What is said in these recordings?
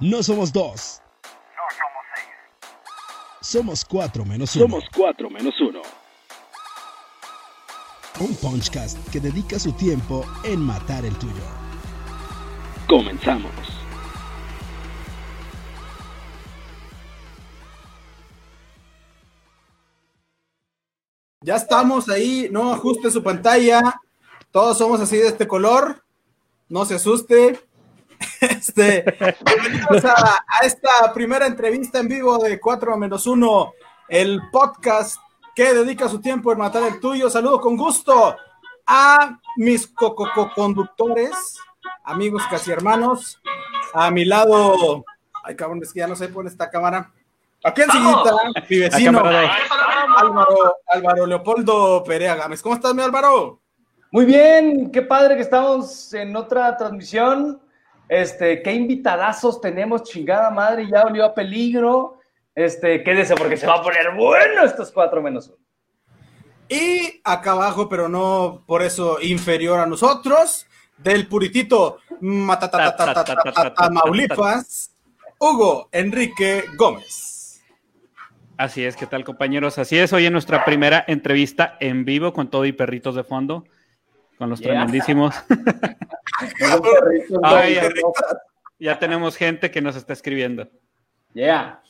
No somos dos. No somos seis. Somos cuatro menos uno. Somos cuatro menos uno. Un Punchcast que dedica su tiempo en matar el tuyo. Comenzamos. Ya estamos ahí, no ajuste su pantalla. Todos somos así de este color. No se asuste. Este, bienvenidos a, a esta primera entrevista en vivo de 4 menos 1, el podcast que dedica su tiempo en matar el tuyo. Saludo con gusto a mis co-co-conductores, amigos casi hermanos. A mi lado, ay cabrón, es que ya no sé por esta cámara. Aquí enseguida, mi vecino, Álvaro, Álvaro Leopoldo Perea Gámez. ¿Cómo estás, mi Álvaro? Muy bien, qué padre que estamos en otra transmisión. Este, qué invitadazos tenemos, chingada madre, ya olió a peligro. Este, quédese porque se va a poner bueno estos cuatro menos uno. Y acá abajo, pero no por eso inferior a nosotros, del puritito Tamaulipas, Hugo Enrique Gómez. Así es, ¿qué tal compañeros? Así es, hoy en nuestra primera entrevista en vivo con todo y perritos de fondo, con los Yeah. tremendísimos. Ay, ya, ya tenemos gente que nos está escribiendo. Yeah.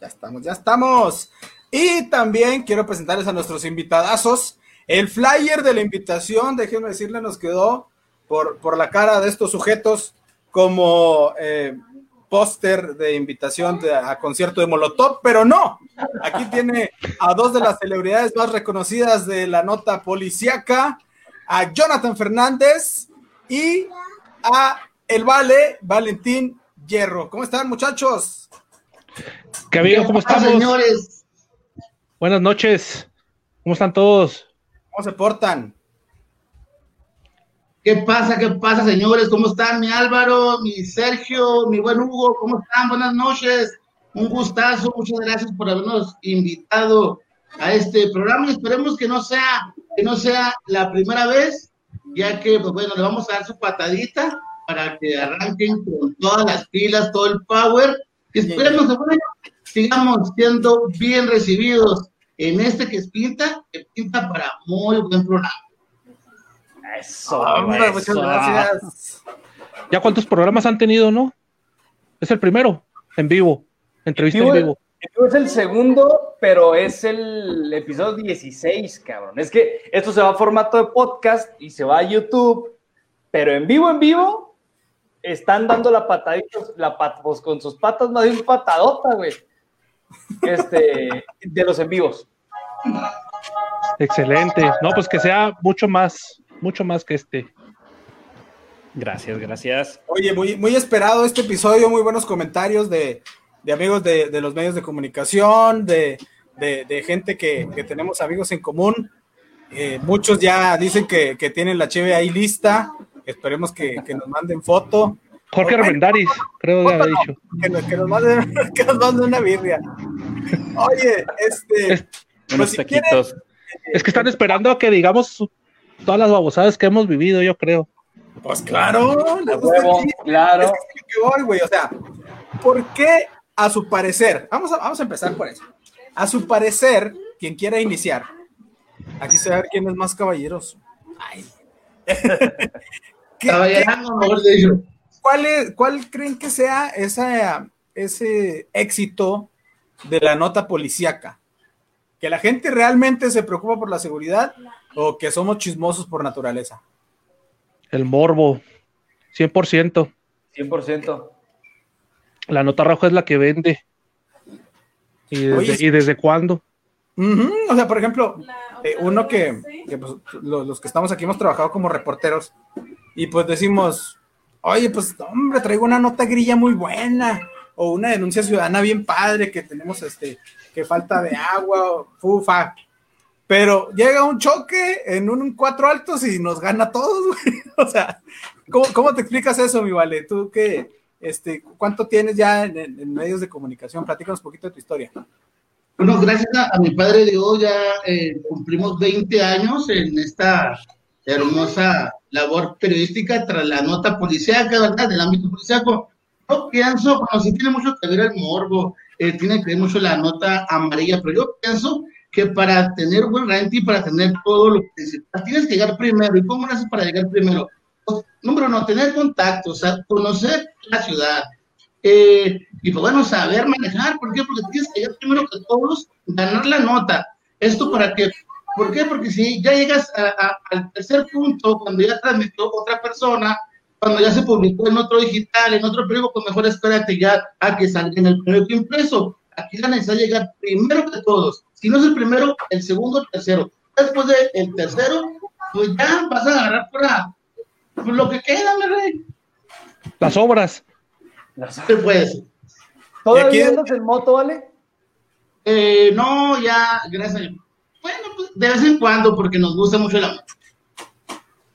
Ya estamos, ya estamos. Y también quiero presentarles a nuestros invitadazos. El flyer de la invitación, déjenme decirle, nos quedó por, por la cara de estos sujetos como eh, póster de invitación de- a concierto de Molotov, pero no. Aquí tiene a dos de las celebridades más reconocidas de la nota policíaca, a Jonathan Fernández y a el Vale Valentín Hierro. ¿Cómo están, muchachos? ¿Qué amigo? ¿Cómo estamos? señores? Buenas noches. ¿Cómo están todos? ¿Cómo se portan? ¿Qué pasa? ¿Qué pasa, señores? ¿Cómo están? Mi Álvaro, mi Sergio, mi buen Hugo, ¿cómo están? Buenas noches. Un gustazo. Muchas gracias por habernos invitado a este programa y esperemos que no sea, que no sea la primera vez, ya que, pues bueno, le vamos a dar su patadita para que arranquen con todas las pilas, todo el power. Y esperemos que, bueno, sigamos siendo bien recibidos en este que es pinta, que pinta para muy buen programa. Eso, Hombre, muchas gracias. ¿Ya cuántos programas han tenido, no? Es el primero, en vivo. Entrevista en Vivo- vivo. Es el segundo, pero es el episodio 16, cabrón. Es que esto se va a formato de podcast y se va a YouTube, pero en vivo, en vivo, están dando la patadita, la pat- pues, con sus patas más bien patadota, güey. Este, de los en vivos. Excelente. No, pues que sea mucho más, mucho más que este. Gracias, gracias. Oye, muy, muy esperado este episodio, muy buenos comentarios de, de amigos de, de los medios de comunicación, de, de- de gente que, que tenemos amigos en común. Eh, muchos ya dicen que, que tienen la cheve ahí lista. Esperemos que, que nos manden foto. Jorge Ok. Armendáriz, creo que Foto había no, dicho. que, nos, que nos manden, que nos manden una birria. Oye, este. Es- pues Unos si taquitos. Es que están esperando a que digamos su- todas las babosadas que hemos vivido, yo creo. Pues claro, gusta huevo, claro. Es que voy, güey. O sea, ¿por qué a su parecer? Vamos a, vamos a empezar por eso. A su parecer, quien quiera iniciar, aquí se va a ver quién es más caballeroso. Ay. ¿Qué- qué- Caballerano, mejor dicho. cuál, es- ¿Cuál creen que sea esa, ese éxito de la nota policíaca? ¿Que la gente realmente se preocupa por la seguridad o que somos chismosos por naturaleza? El morbo, 100%. 100%. La nota roja es la que vende. ¿Y desde, Oye, ¿y desde cuándo? O sea, por ejemplo, eh, uno que, que, pues, lo- los, que estamos aquí hemos trabajado como reporteros y pues decimos, oye, pues hombre, traigo una nota grilla muy buena o una denuncia ciudadana bien padre que tenemos, este, que falta de agua, o fufa. Pero llega un choque en un cuatro altos y nos gana a todos, güey. O sea, ¿cómo, cómo te explicas eso, mi vale? Tú que, este, ¿cuánto tienes ya en, en- medios de comunicación? Platícanos un poquito de tu historia. Bueno, gracias a, a mi padre Dios ya eh, cumplimos 20 años en esta hermosa labor periodística tras la nota policíaca, ¿verdad? Del ámbito policíaco. Yo pienso, bueno, sí tiene mucho que ver el morbo, eh, tiene que ver mucho la nota amarilla, pero yo pienso que para tener buen rating, para tener todo lo principal, tienes que llegar primero. ¿Y cómo lo haces para llegar primero? Pues, número uno, tener contacto, o sea, conocer la ciudad. Eh, y pues bueno, saber manejar. ¿Por qué? Porque tienes que llegar primero que todos, ganar la nota. Esto para que, ¿por qué? Porque si ya llegas a- a- al tercer punto, cuando ya transmitió otra persona, cuando ya se publicó en otro digital, en otro periódico, pues mejor espérate ya a que salga en el periódico impreso. Aquí la necesidad llegar primero que todos. Si no es el primero, el segundo, el tercero. Después del tercero, pues ya vas a agarrar por, la- por lo que queda, mi rey. Las obras. ¿Qué puedes? ¿Todavía Y aquí- andas en moto, vale? Eh, no, ya, gracias a Dios. Bueno, pues de vez en cuando, porque nos gusta mucho la moto.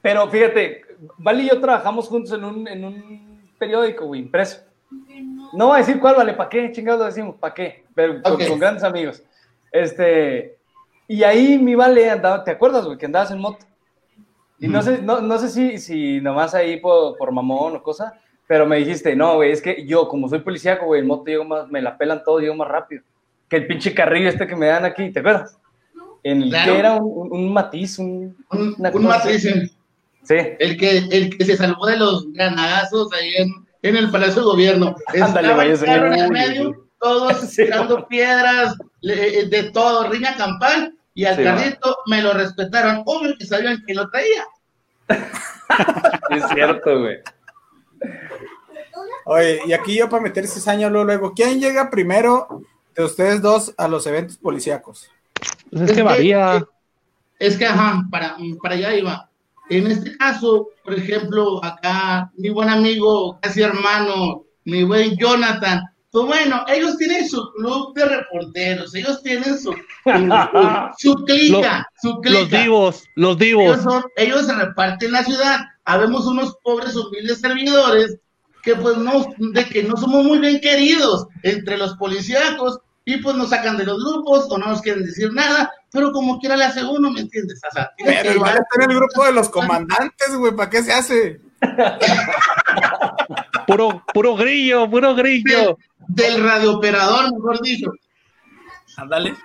Pero fíjate, Vale y yo trabajamos juntos en un, en un periódico, güey, impreso. No voy a decir cuál, vale, ¿para qué? Chingados lo decimos, ¿para qué? Pero con grandes amigos. Este, y ahí mi vale andaba, ¿te acuerdas, güey, que andabas en moto? Y no sé, no, no sé si, si nomás ahí por, por mamón o cosa, pero me dijiste, no, güey, es que yo, como soy policíaco, güey, en moto llego más, me la pelan todo, llego más rápido. Que el pinche carrillo este que me dan aquí, ¿te acuerdas? En el Claro. que era un, un- un matiz, un, Un, así. Sí. el que, el que se salvó de los granadazos ahí en, en el Palacio de Gobierno. Ándale, güey, en medio, todos Sí, tirando piedras, de todo, riña campal, y al Sí, carrito me lo respetaron. Obvio que sabían que lo traía. Es cierto, güey. Oye, y aquí yo para meter cizaña luego, luego, ¿quién llega primero de ustedes dos a los eventos policíacos? Pues es que varía. Es que, ajá, para, para allá iba. En este caso, por ejemplo, acá, mi buen amigo, casi hermano, mi buen Jonathan, pues bueno, ellos tienen su club de reporteros, ellos tienen su, su, su clica, su clica. Los divos, los divos. Ellos, son- ellos se reparten la ciudad. Habemos unos pobres, humildes servidores que pues no, de que no somos muy bien queridos entre los policíacos y pues nos sacan de los grupos o no nos quieren decir nada, pero como quiera le hace uno, ¿me entiendes? O sea, Pero igual está en el grupo de los comandantes, güey, ¿para qué se hace? Puro, puro grillo, puro grillo. Del radiooperador, mejor dicho. Ándale.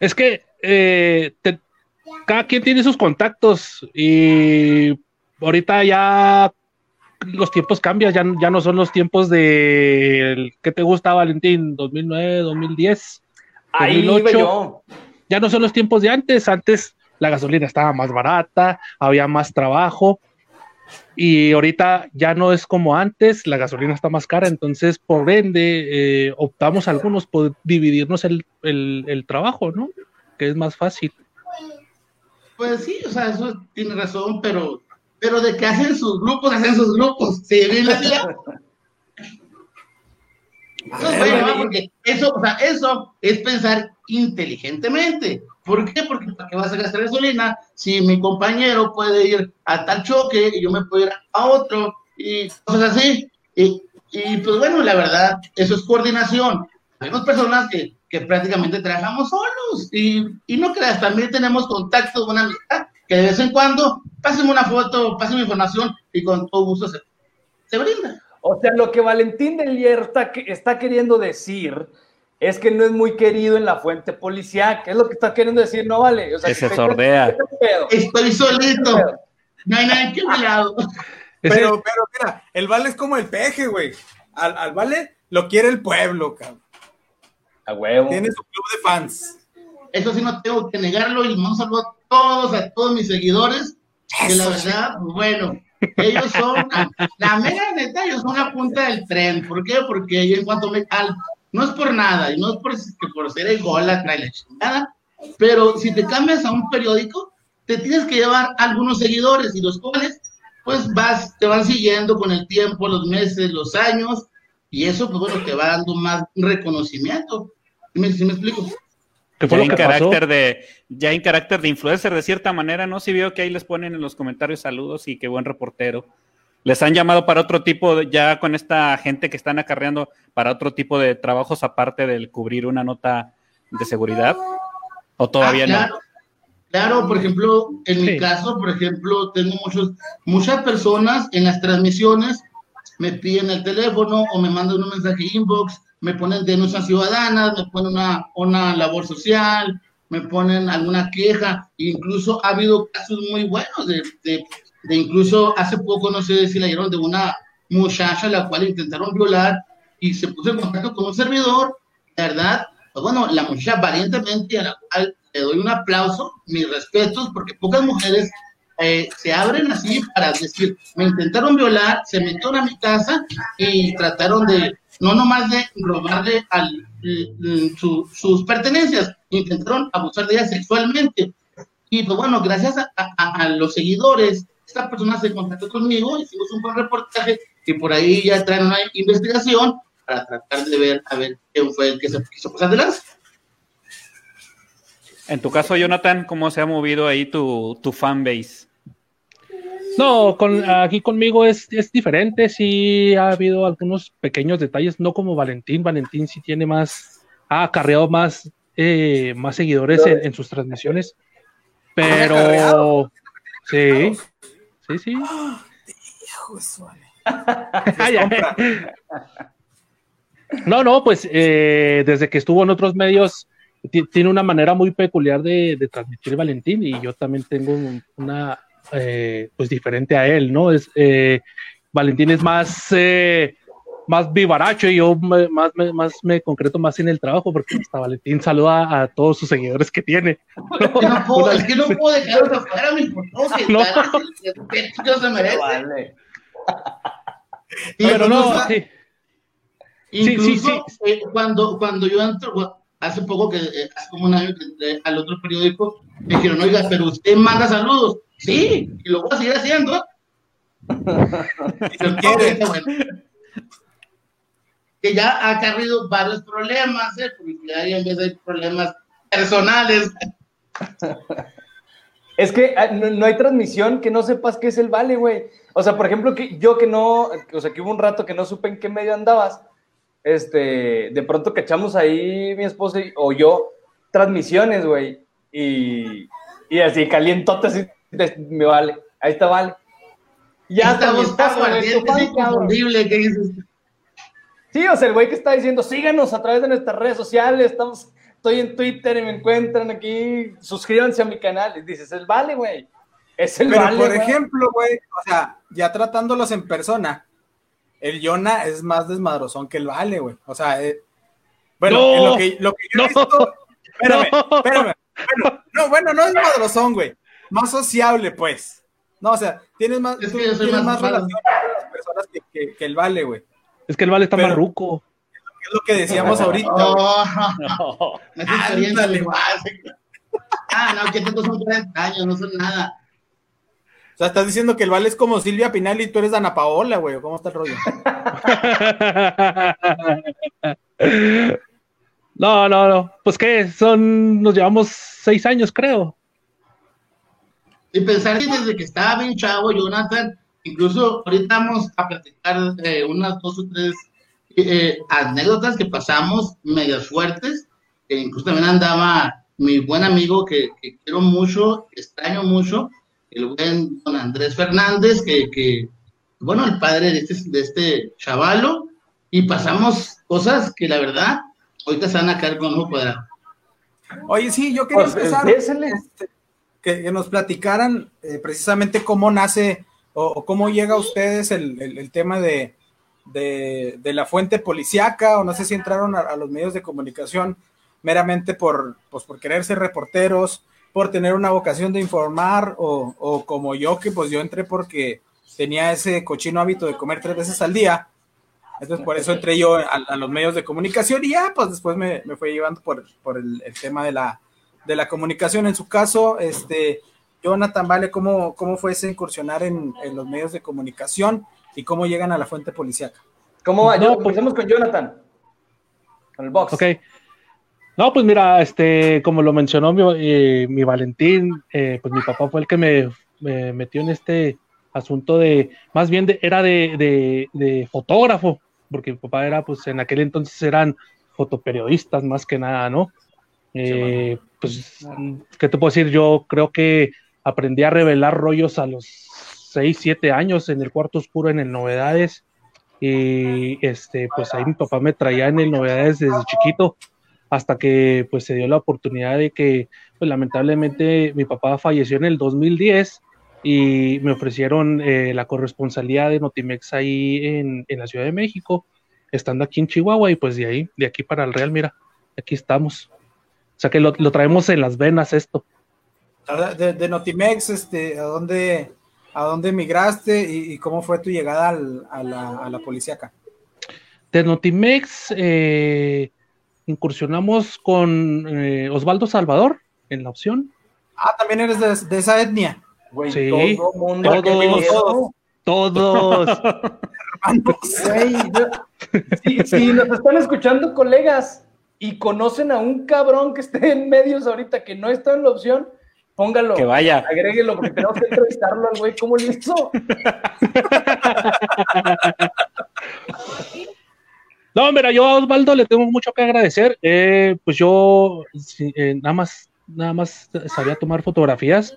Es que eh, te- cada quien tiene sus contactos y ahorita ya los tiempos cambian, ya, ya no son los tiempos de ¿qué te gusta Valentín? 2009, 2010. Ahí iba 2008. yo. Ya no son los tiempos de antes, antes la gasolina estaba más barata, había más trabajo y ahorita ya no es como antes, la gasolina está más cara, entonces por ende eh, optamos algunos por dividirnos el, el- el trabajo, ¿no? Que es más fácil. Pues sí, o sea, eso tiene razón, pero, pero de que hacen sus grupos, hacen sus grupos. Sí, bien la ciudad. Eso es bueno, ¿no? porque eso, o sea, eso es pensar inteligentemente. ¿Por qué? Porque ¿para qué vas a gastar gasolina si mi compañero puede ir a tal choque y yo me puedo ir a otro y cosas así? Y, y, pues bueno, la verdad, eso es coordinación. Hay personas que, que prácticamente trabajamos solos y, y no creas, también tenemos contactos, buena amistad, que de vez en cuando pásenme una foto, pásenme información y con todo gusto se, se brinda. O sea, lo que Valentín del Hierro está, está queriendo decir es que no es muy querido en la fuente policial. ¿Qué es lo que está queriendo decir? No vale. O sea, Que se ¿qué- sordea. Estoy solito, no hay nadie que me lado. Pero, pero mira, el vale es como el peje, güey. Al, al vale lo quiere el pueblo, cabrón. A huevo. Tiene su club de fans. Eso sí no tengo que negarlo y un saludo a todos, a todos mis seguidores, que la verdad, bueno, ellos son, la, la mera neta, ellos son la punta del tren. ¿Por qué? Porque yo en cuanto me al, no es por nada, y no es por, que por ser ególatra y la chingada, pero si te cambias a un periódico, te tienes que llevar algunos seguidores y los cuales, pues vas, te van siguiendo con el tiempo, los meses, los años, y eso, pues bueno, te va dando más reconocimiento. ¿Sí me, sí me explico? ¿Qué fue Ya lo en que pasó? carácter de, ya en carácter de influencer, de cierta manera, ¿no? Si veo que ahí les ponen en los comentarios saludos y qué buen reportero. Les han llamado para otro tipo, de- ya con esta gente que están acarreando para otro tipo de trabajos aparte del cubrir una nota de seguridad. ¿O todavía Ah, claro. Claro, por ejemplo, en mi Sí. caso, por ejemplo, tengo muchos, muchas personas en las transmisiones me piden el teléfono o me mandan un mensaje inbox, me ponen denuncias ciudadanas, me ponen una, una labor social, me ponen alguna queja, incluso ha habido casos muy buenos de, de, de incluso hace poco, no sé si la dieron de una muchacha la cual intentaron violar y se puso en contacto con un servidor, verdad, pues bueno, la muchacha valientemente a la cual le doy un aplauso, mis respetos, porque pocas mujeres eh, se abren así para decir, me intentaron violar, se metieron a mi casa y trataron de, no nomás de robarle al, l- su- sus pertenencias, intentaron abusar de ella sexualmente. Y pues bueno, gracias a, a- a los seguidores, esta persona se contactó conmigo, hicimos un buen reportaje y por ahí ya traen una investigación para tratar de ver a ver quién fue el que se quiso pasar de lanza. En tu caso, Jonathan, ¿cómo se ha movido ahí tu, tu fanbase? No, con, aquí conmigo es, es diferente, sí ha habido algunos pequeños detalles, no como Valentín, Valentín sí tiene más, ha acarreado más, eh, más seguidores en, en sus transmisiones, pero sí, sí, sí. No, no, pues eh, desde que estuvo en otros medios ti- tiene una manera muy peculiar de, de transmitir Valentín y yo también tengo un- una eh, pues diferente a él, ¿no? Es eh, Valentín es más eh, más vivaracho y yo me- más, me, más me concreto más en el trabajo porque hasta Valentín saluda a todos sus seguidores que tiene. Es que no puedo, Una- es que no puedo dejarlos afuera, mi No. se merece. Vale. Y Pero no, incluso- sí. Incluso sí, eh, cuando, cuando yo entro, hace poco que, eh, hace como un año que entré al otro periódico, me dijeron, oiga, pero usted manda saludos. Sí, y lo voy a seguir haciendo. Que ya ha acarrido varios problemas, ¿eh? Porque ya en vez de problemas personales. Es que ah, no, no hay transmisión que no sepas qué es el vale, güey. O sea, por ejemplo, que yo que no, o sea, que hubo un rato que no supe en qué medio andabas, este, de pronto cachamos ahí mi esposa y- o yo transmisiones, güey, y, y así calientote, así, de- me vale, ahí está vale. Ya Esta hasta mi voz está esposa, güey, aguardiente, tu fan, es cabrón. inconfundible, ¿qué dices? Sí, o sea, el güey que está diciendo, síganos a través de nuestras redes sociales, estamos, estoy en Twitter y me encuentran aquí, suscríbanse a mi canal. Y dices, el vale, güey. Es el Pero vale, por ejemplo, güey, o sea, ya tratándolos en persona, el Yona es más desmadrozón que el Vale, güey. O sea, eh, bueno, No. en lo que, lo que yo he No. visto, espérame, No. espérame. Bueno, no, bueno, no es madrozón, güey. Más sociable, pues. No, o sea, tienes más, Es tú tienes más relación con las personas que, que- que el Vale, güey. Es que el vale está Pero- más ruco. Es lo que decíamos ahorita. Oh, No. Ándale. Ah, no, que tanto son 40 años, no son nada. O sea, estás diciendo que el Vale es como Silvia Pinal y tú eres Dana Paola, güey. ¿o ¿Cómo está el rollo? No, no, no. Pues qué, son, nos llevamos seis años, creo. Y pensar que desde que estaba bien chavo, Jonathan, incluso ahorita vamos a platicar eh, unas dos o tres eh, anécdotas que pasamos medias fuertes, que incluso también andaba mi buen amigo que, que quiero mucho, extraño mucho, el buen don Andrés Fernández, que, que bueno, el padre de este, de este chavalo, y pasamos cosas que la verdad, ahorita se van a caer con ojo cuadrado. Oye, sí, yo quería Pues, empezar este, que, que nos platicaran eh, precisamente cómo nace o, o cómo llega a ustedes el, el- el tema de, de, de la fuente policíaca, o no sé si entraron a, a los medios de comunicación meramente por, pues, por querer ser reporteros, por tener una vocación de informar, o, o como yo, que pues yo entré porque tenía ese cochino hábito de comer tres veces al día. Entonces, por eso entré yo a, a los medios de comunicación y ya, pues después me, me fue llevando por, por el, el tema de la, de la comunicación. En su caso, este, Jonathan, Vale, ¿cómo, cómo fue ese incursionar en, en los medios de comunicación y cómo llegan a la fuente policiaca? ¿Cómo va? No, pues- empecemos con Jonathan. Con el box. Ok. No, pues mira, este, como lo mencionó mi, eh, mi Valentín, eh, pues mi papá fue el que me, me metió en este asunto de, más bien de, era de, de, de fotógrafo, porque mi papá era, pues en aquel entonces eran fotoperiodistas más que nada, ¿no? Eh, pues, ¿qué te puedo decir? Yo creo que aprendí a revelar rollos a los 6, 7 años en el cuarto oscuro en el Novedades. Y este, pues ahí mi papá me traía en el Novedades desde chiquito, hasta que pues se dio la oportunidad de que, pues lamentablemente mi papá falleció en el 2010 y me ofrecieron eh, la corresponsalía de Notimex ahí en, en la Ciudad de México, estando aquí en Chihuahua, y pues de ahí, de aquí para el Real, mira, aquí estamos. O sea que lo, lo traemos en las venas esto. De, de Notimex, este, ¿a dónde, a dónde emigraste y, y cómo fue tu llegada al- a, la, a la policía acá? De Notimex eh, incursionamos con eh, Osvaldo Salvador en la opción. Ah, también eres de, de esa etnia. Güey, Sí, todo mundo todos. Todos. Güey, yo- si, si nos están escuchando colegas y conocen a un cabrón que esté en medios ahorita que no está en la opción, póngalo. Que vaya. Agréguelo porque tenemos que entrevistarlo al güey. ¿Cómo le hizo? No, mira, yo a Osvaldo le tengo mucho que agradecer. Eh, pues yo eh, nada más, nada más sabía tomar fotografías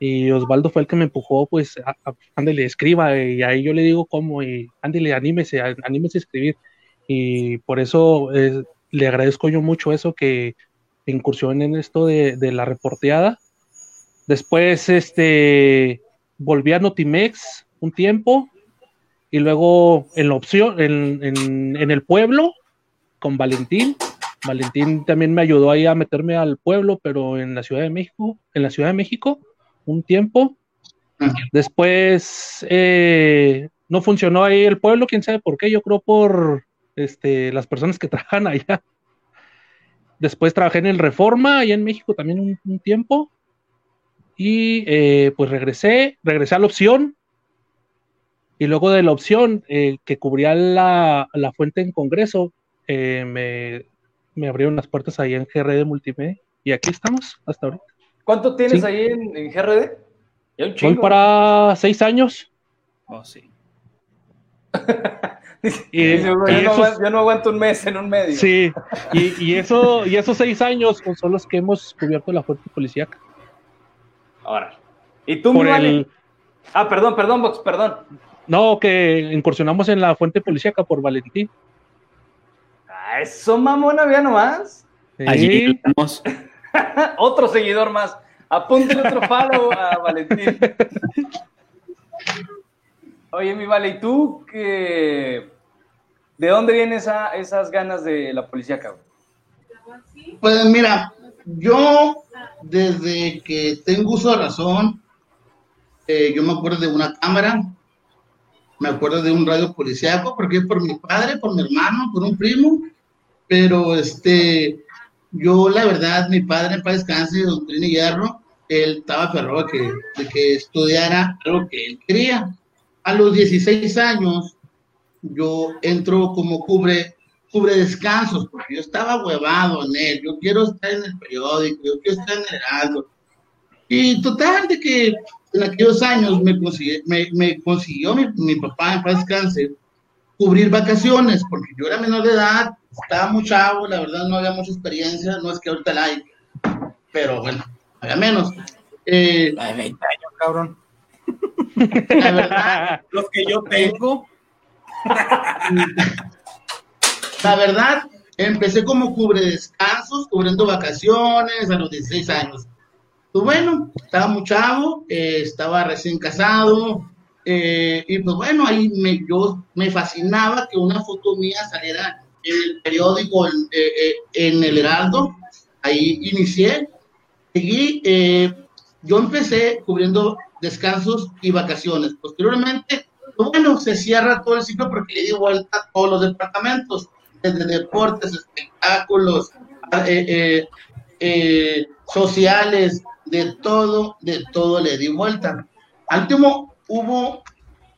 y Osvaldo fue el que me empujó, pues, a, a- ándele, escriba, y ahí yo le digo cómo, y ándele, anímese, a- anímese a escribir. Y por eso eh, le agradezco yo mucho eso que incursión en esto de, de la reporteada. Después, este, volví a Notimex un tiempo, y luego en la opción, en, en- en el pueblo, con Valentín. Valentín también me ayudó ahí a meterme al pueblo, pero en la Ciudad de México, en la Ciudad de México, un tiempo. Después eh, no funcionó ahí el pueblo, quién sabe por qué, yo creo por este, las personas que trabajan allá. Después trabajé en el Reforma, allá en México también un, un tiempo. Y eh, pues regresé, regresé a la opción, y luego de la opción eh, que cubría la, la fuente en Congreso, eh, me, me abrieron las puertas ahí en GRD Multimedia. Y aquí estamos hasta ahorita. ¿Cuánto tienes Sí. ahí en, en GRD? Ya un Voy para seis años. Oh, sí. Y, y yo, no esos- aguanto, yo no aguanto un mes en un medio. sí, y, y eso, y esos seis años son los que hemos cubierto la fuente policíaca. Ahora. ¿Y tú, mi Por vale? el, Ah, perdón, perdón, Vox, perdón. no, que incursionamos en la fuente policíaca por Valentín. Ah, eso, mamona, vea nomás. Allí estamos. Otro seguidor más. Apúntale otro follow a Valentín. Oye, mi vale, ¿y tú qué? ¿De dónde vienen esa- esas ganas de la policía, cabrón? Pues mira, yo desde que tengo uso de razón, eh, yo me acuerdo de una cámara, me acuerdo de un radio policíaco, porque por mi padre, por mi hermano, por un primo, pero este, yo la verdad, mi padre, para descanse, don Trini él estaba aferrado que, que estudiara algo que él quería. A los 16 años, yo entro como cubre cubre descansos, porque yo estaba huevado en él, yo quiero estar en el periódico, yo quiero estar en el Heraldo. Y total de que en aquellos años me, consigue- me, me consiguió mi, mi papá en paz descanse cubrir vacaciones, porque yo era menor de edad, estaba muy chavo, la verdad no había mucha experiencia, no es que ahorita la hay, pero bueno, había menos. Eh, La de 20 años, cabrón. la verdad, Los que yo tengo. La verdad, empecé como cubre descansos, cubriendo vacaciones a los 16 años. Pues bueno, estaba muy chavo, eh, estaba recién casado, eh, y pues bueno, ahí me, yo me fascinaba que una foto mía saliera en el periódico, en, eh, eh, en el Heraldo. Ahí inicié, seguí, eh, yo empecé cubriendo descansos y vacaciones. Posteriormente, pues bueno, se cierra todo el ciclo porque le di vuelta a todos los departamentos, desde deportes, espectáculos, eh, eh, eh, sociales, de todo, de todo le di vuelta. Al último hubo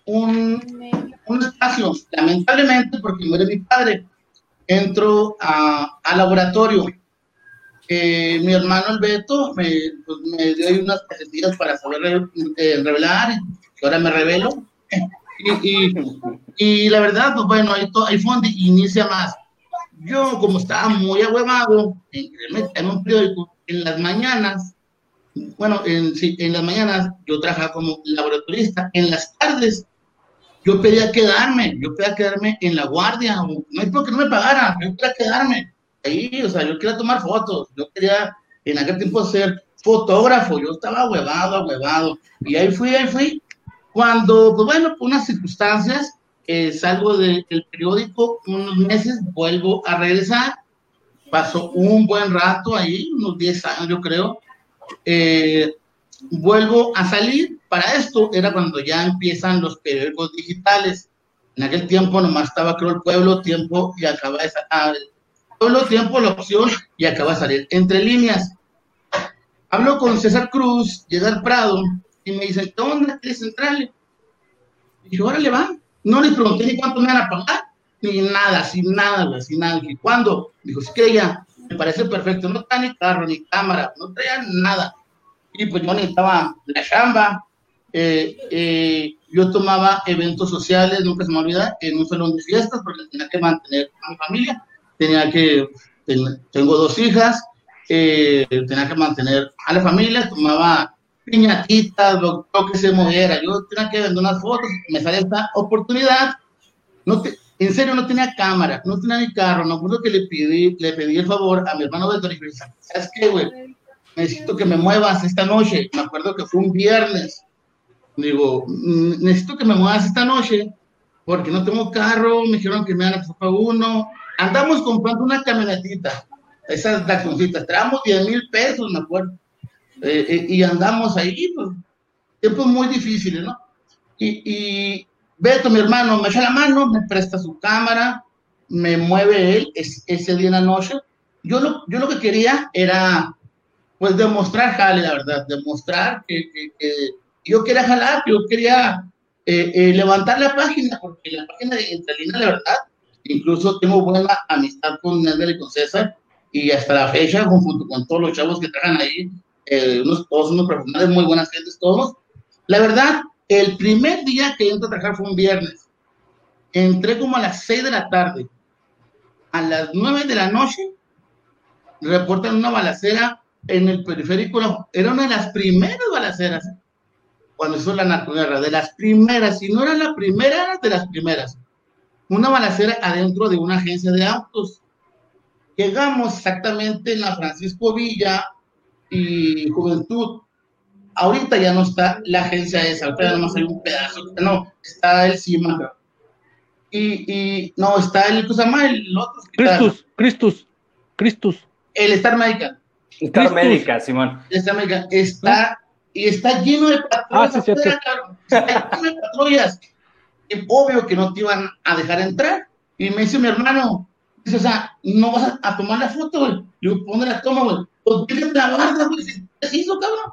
un, un espacio, lamentablemente, porque muere mi padre, entro a, al laboratorio. Mi hermano el Beto me, pues, me dio unas casetillas para saber eh, revelar, que ahora me revelo. Y, y, la verdad, pues bueno, ahí, ahí fue inicia más. Yo, como estaba muy ahuevado en en un periódico, en las mañanas, bueno, en, en las mañanas yo trabajaba como laboratorista, en las tardes yo pedía quedarme, yo pedía quedarme en la guardia, no es porque no me pagaran, yo quería quedarme ahí, o sea, yo quería tomar fotos, yo quería en aquel tiempo ser fotógrafo, yo estaba huevado, huevado, y ahí fui, ahí fui, cuando, pues bueno, por unas circunstancias, eh, salgo de- del periódico, unos meses, vuelvo a regresar, pasó un buen rato ahí, unos 10 años yo creo, eh, vuelvo a salir, para esto era cuando ya empiezan los periódicos digitales, en aquel tiempo nomás estaba creo el pueblo, tiempo y acaba de salir, pueblo, tiempo, la opción y acaba de salir entre líneas. Hablo con César Cruz, al Prado y me dice, ¿qué onda? ¿Quieres entrarle? Y dije, órale, va. No les pregunté ni cuánto me van a pagar, ni nada, sin nada, sin nada. Dije, ¿cuándo? Dijo, sí que ya, me parece perfecto. No traía ni carro, ni cámara, no traía nada. Y pues yo necesitaba la chamba. Eh, eh, yo tomaba eventos sociales, nunca se me olvida, en un salón de fiestas, porque tenía que mantener a mi familia. Tenía que, ten- tengo dos hijas, eh, tenía que mantener a la familia, tomaba piñatitas, lo, lo que se moviera. Yo tenía que vender unas fotos, me sale esta oportunidad. No te- en serio, no tenía cámara, no tenía ni carro. No acuerdo que le pedí, le pedí el favor a mi hermano le dije, ¿sabes qué, güey? Necesito que me muevas esta noche. Me acuerdo que fue un viernes. Digo, "Mm, necesito que me muevas esta noche porque no tengo carro. Me dijeron que me van a prestar uno. Andamos comprando una camionetita, esas daconcitas. Traemos 10 mil pesos, me acuerdo. Eh, eh, y andamos ahí, pues, tiempos muy difíciles, ¿no? Y, y Beto, mi hermano, me echa la mano, me presta su cámara, me mueve él es- ese día en la noche. Yo lo, yo lo que quería era, pues, demostrar, jale, la verdad, demostrar que, que- que yo quería jalar, que yo quería eh, eh, levantar la página, porque la página de Entre Líneas, la verdad, incluso tengo buena amistad con Nelder y con César, y hasta la fecha, junto con todos los chavos que trabajan ahí, eh, unos, todos unos profesionales, muy buenas gentes, todos. La verdad, el primer día que entré a trabajar fue un viernes. Entré como a las 6 de la tarde. A las 9 de la noche, reportan una balacera en el periférico. Era una de las primeras balaceras cuando hizo la narcoguerra, de las primeras, si no era la primera, era de las primeras. Una balacera adentro de una agencia de autos. Llegamos exactamente en la Francisco Villa y Juventud. Ahorita ya no está la agencia esa, ahorita ya nomás hay un pedazo, no, está el CIMA. Y, y no, está el, ¿cómo se llama? El otro. Cristus, Cristus, Cristus. El Star Medical. Star Simón. América está y está lleno de patrullas. Ah, sí, afuera, cabrón. Está lleno de patrullas. Y obvio que no te iban a dejar entrar. Y me dice mi hermano, dice, o sea, no vas a, a tomar la foto, güey. Digo, ¿dónde la tomo, güey? Pues déjame la barda, güey. ¿Qué hizo, cabrón?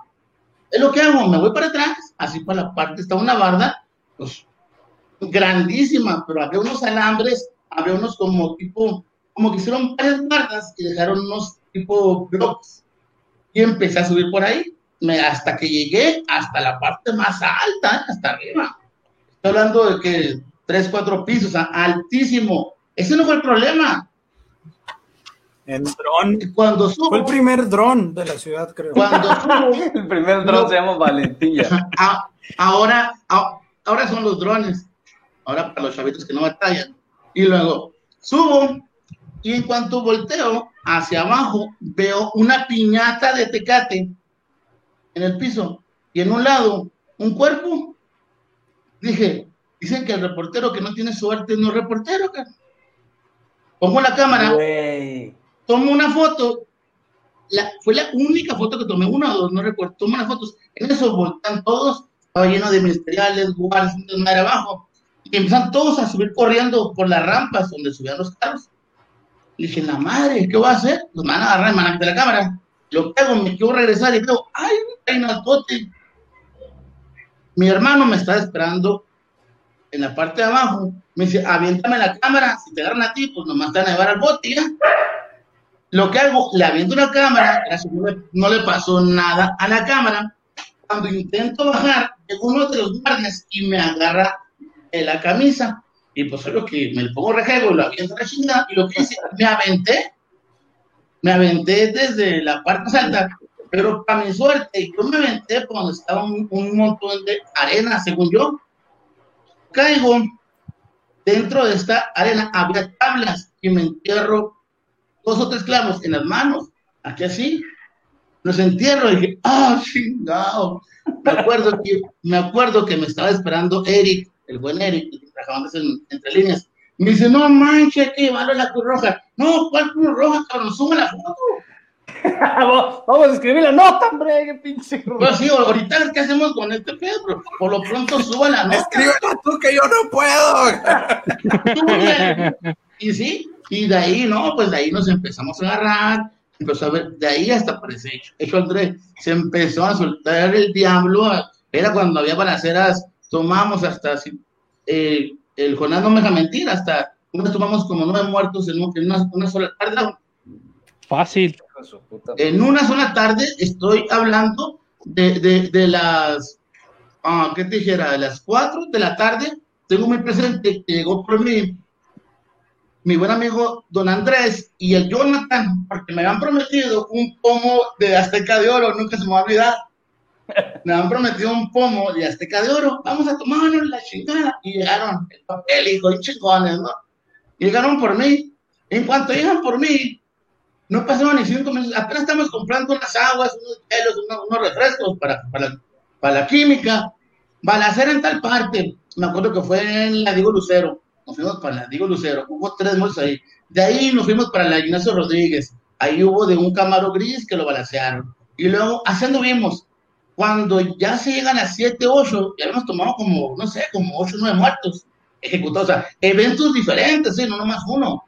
Es lo que hago, me voy para atrás, así para la parte, está una barda, pues, grandísima, pero había unos alambres, había unos como tipo, como que hicieron varias bardas y dejaron unos tipo blocks y empecé a subir por ahí, me, hasta que llegué hasta la parte más alta, hasta arriba. Estoy hablando de que tres, cuatro pisos, altísimo. Ese no fue el problema. En dron. Cuando Fue el subo, primer dron de la ciudad, creo. cuando subo, El primer dron No. se llama Valentilla. a- ahora, a- ahora son los drones. Ahora para los chavitos que no batallan. Y luego subo y en cuanto volteo hacia abajo veo una piñata de tecate en el piso y en un lado un cuerpo. Dije, dicen que el reportero que no tiene suerte no es reportero. cara. Pongo la cámara, Güey. Tomo una foto. Fue la única foto que tomé, una o dos, no recuerdo. Tomo unas fotos. En eso voltan todos. Estaba lleno de ministeriales, guardias, un desmadre abajo. Y empiezan todos a subir corriendo por las rampas donde subían los carros. Le dije, la madre, ¿qué voy a hacer? Me van a agarrar, me van a la cámara. Lo que hago, me quiero regresar y veo, ¡ay, hay un bote! Mi hermano me está esperando en la parte de abajo. Me dice, aviéntame la cámara. Si te agarran a ti, pues nomás te van a llevar al bote ya. Lo que hago, le aviento la cámara, no le, no le pasó nada a la cámara. Cuando intento bajar, llegó uno de los guardias y me agarra en la camisa. Y pues es lo que me le pongo rejego lo aviento la chingada. Y lo que hice, me aventé, me aventé desde la parte alta, pero para mi suerte, yo me aventé donde estaba un, un montón de arena, según yo. Caigo, dentro de esta arena había tablas y me entierro dos o tres clavos en las manos, aquí así. Los entierro y dije, ah, chingado. Me acuerdo que, me acuerdo que me estaba esperando Eric, el buen Eric, que trabajamos en, entre líneas. Me dice, no manches, hay que llevarlo a la Cruz Roja. No, ¿cuál Cruz Roja? Cabrón, sube la foto. Vamos a escribir la nota, hombre, qué pinche. Pues sí, ahorita, ¿qué hacemos con este pedo? Por lo pronto, suba la nota. Escríbela tú que yo no puedo. Y sí, y de ahí, no, pues de ahí nos empezamos a agarrar, empezó a ver, de ahí hasta aparece hecho, hecho Andrés, se empezó a soltar el diablo, era cuando había balaceras, tomamos hasta, así, eh, el Jonás no me deja mentir, hasta, una vez tomamos como nueve muertos en, un- en una, una sola tarde, Fácil. en una sola tarde estoy hablando de, de, de las, ah, ¿qué te dijera? De las 4 de la tarde, tengo muy presente que llegó por mí mi buen amigo Don Andrés y el Jonathan, porque me habían prometido un pomo de Azteca de Oro, nunca se me va a olvidar. Me habían prometido un pomo de Azteca de Oro, vamos a tomarnos la chingada. Y llegaron el papel, hijo, y chingones, ¿no? Llegaron por mí. En cuanto llegan por mí, no pasaron ni cinco minutos, apenas estamos comprando unas aguas, unos hielos, unos, unos refrescos para, para, para la química. Balacera en tal parte, me acuerdo que fue en la Diego Lucero, nos fuimos para la Diego Lucero, hubo tres muertos ahí. De ahí nos fuimos para la Ignacio Rodríguez, ahí hubo de un Camaro gris que lo balacearon. Y luego, así anduvimos. Cuando ya se llegan a 7, 8, ya hemos tomado como, no sé, como 8, 9 muertos ejecutados. O sea, eventos diferentes, ¿sí? no nomás uno.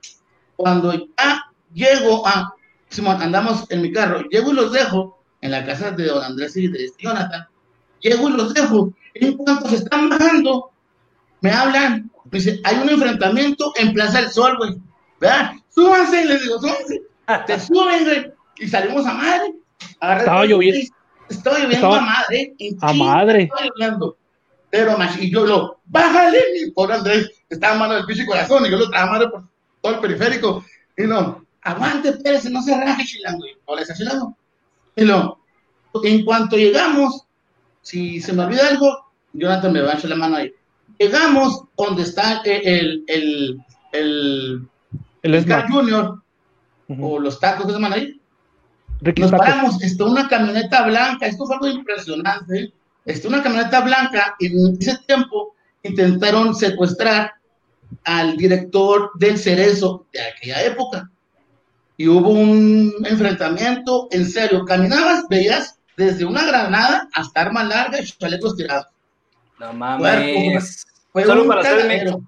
Cuando ya llego a, Simón, andamos en mi carro, llego y los dejo en la casa de don Andrés y de Jonathan, llego y los dejo, en cuanto se están bajando, me hablan, dice, hay un enfrentamiento en Plaza del Sol, güey, ¿verdad? Súbanse, les digo, súbanse, te suben, güey, y salimos a madre. Estaba lloviendo. Estaba lloviendo a madre. a madre. Estaba lloviendo. Pero, y yo lo, bájale, mi pobre Andrés, estaba en mano del pinche corazón, y yo lo traía madre por todo el periférico, y no, aguante, espérese, no se raje, chilango, y o le decía, chilango. Y lo, en cuanto llegamos, si se me olvida algo, Jonathan me va a echar la mano ahí. Llegamos donde está el, el, el, El el. Junior, o los tacos que se llaman ahí. Ricky Nos paramos, está una camioneta blanca, esto fue algo impresionante. ¿eh? Está una camioneta blanca y en ese tiempo intentaron secuestrar al director del Cerezo de aquella época. Y hubo un enfrentamiento, en serio, caminabas, veías desde una granada hasta arma larga y chalecos tirados. No Cuerpo, mames. Fue Solo un para cagadero.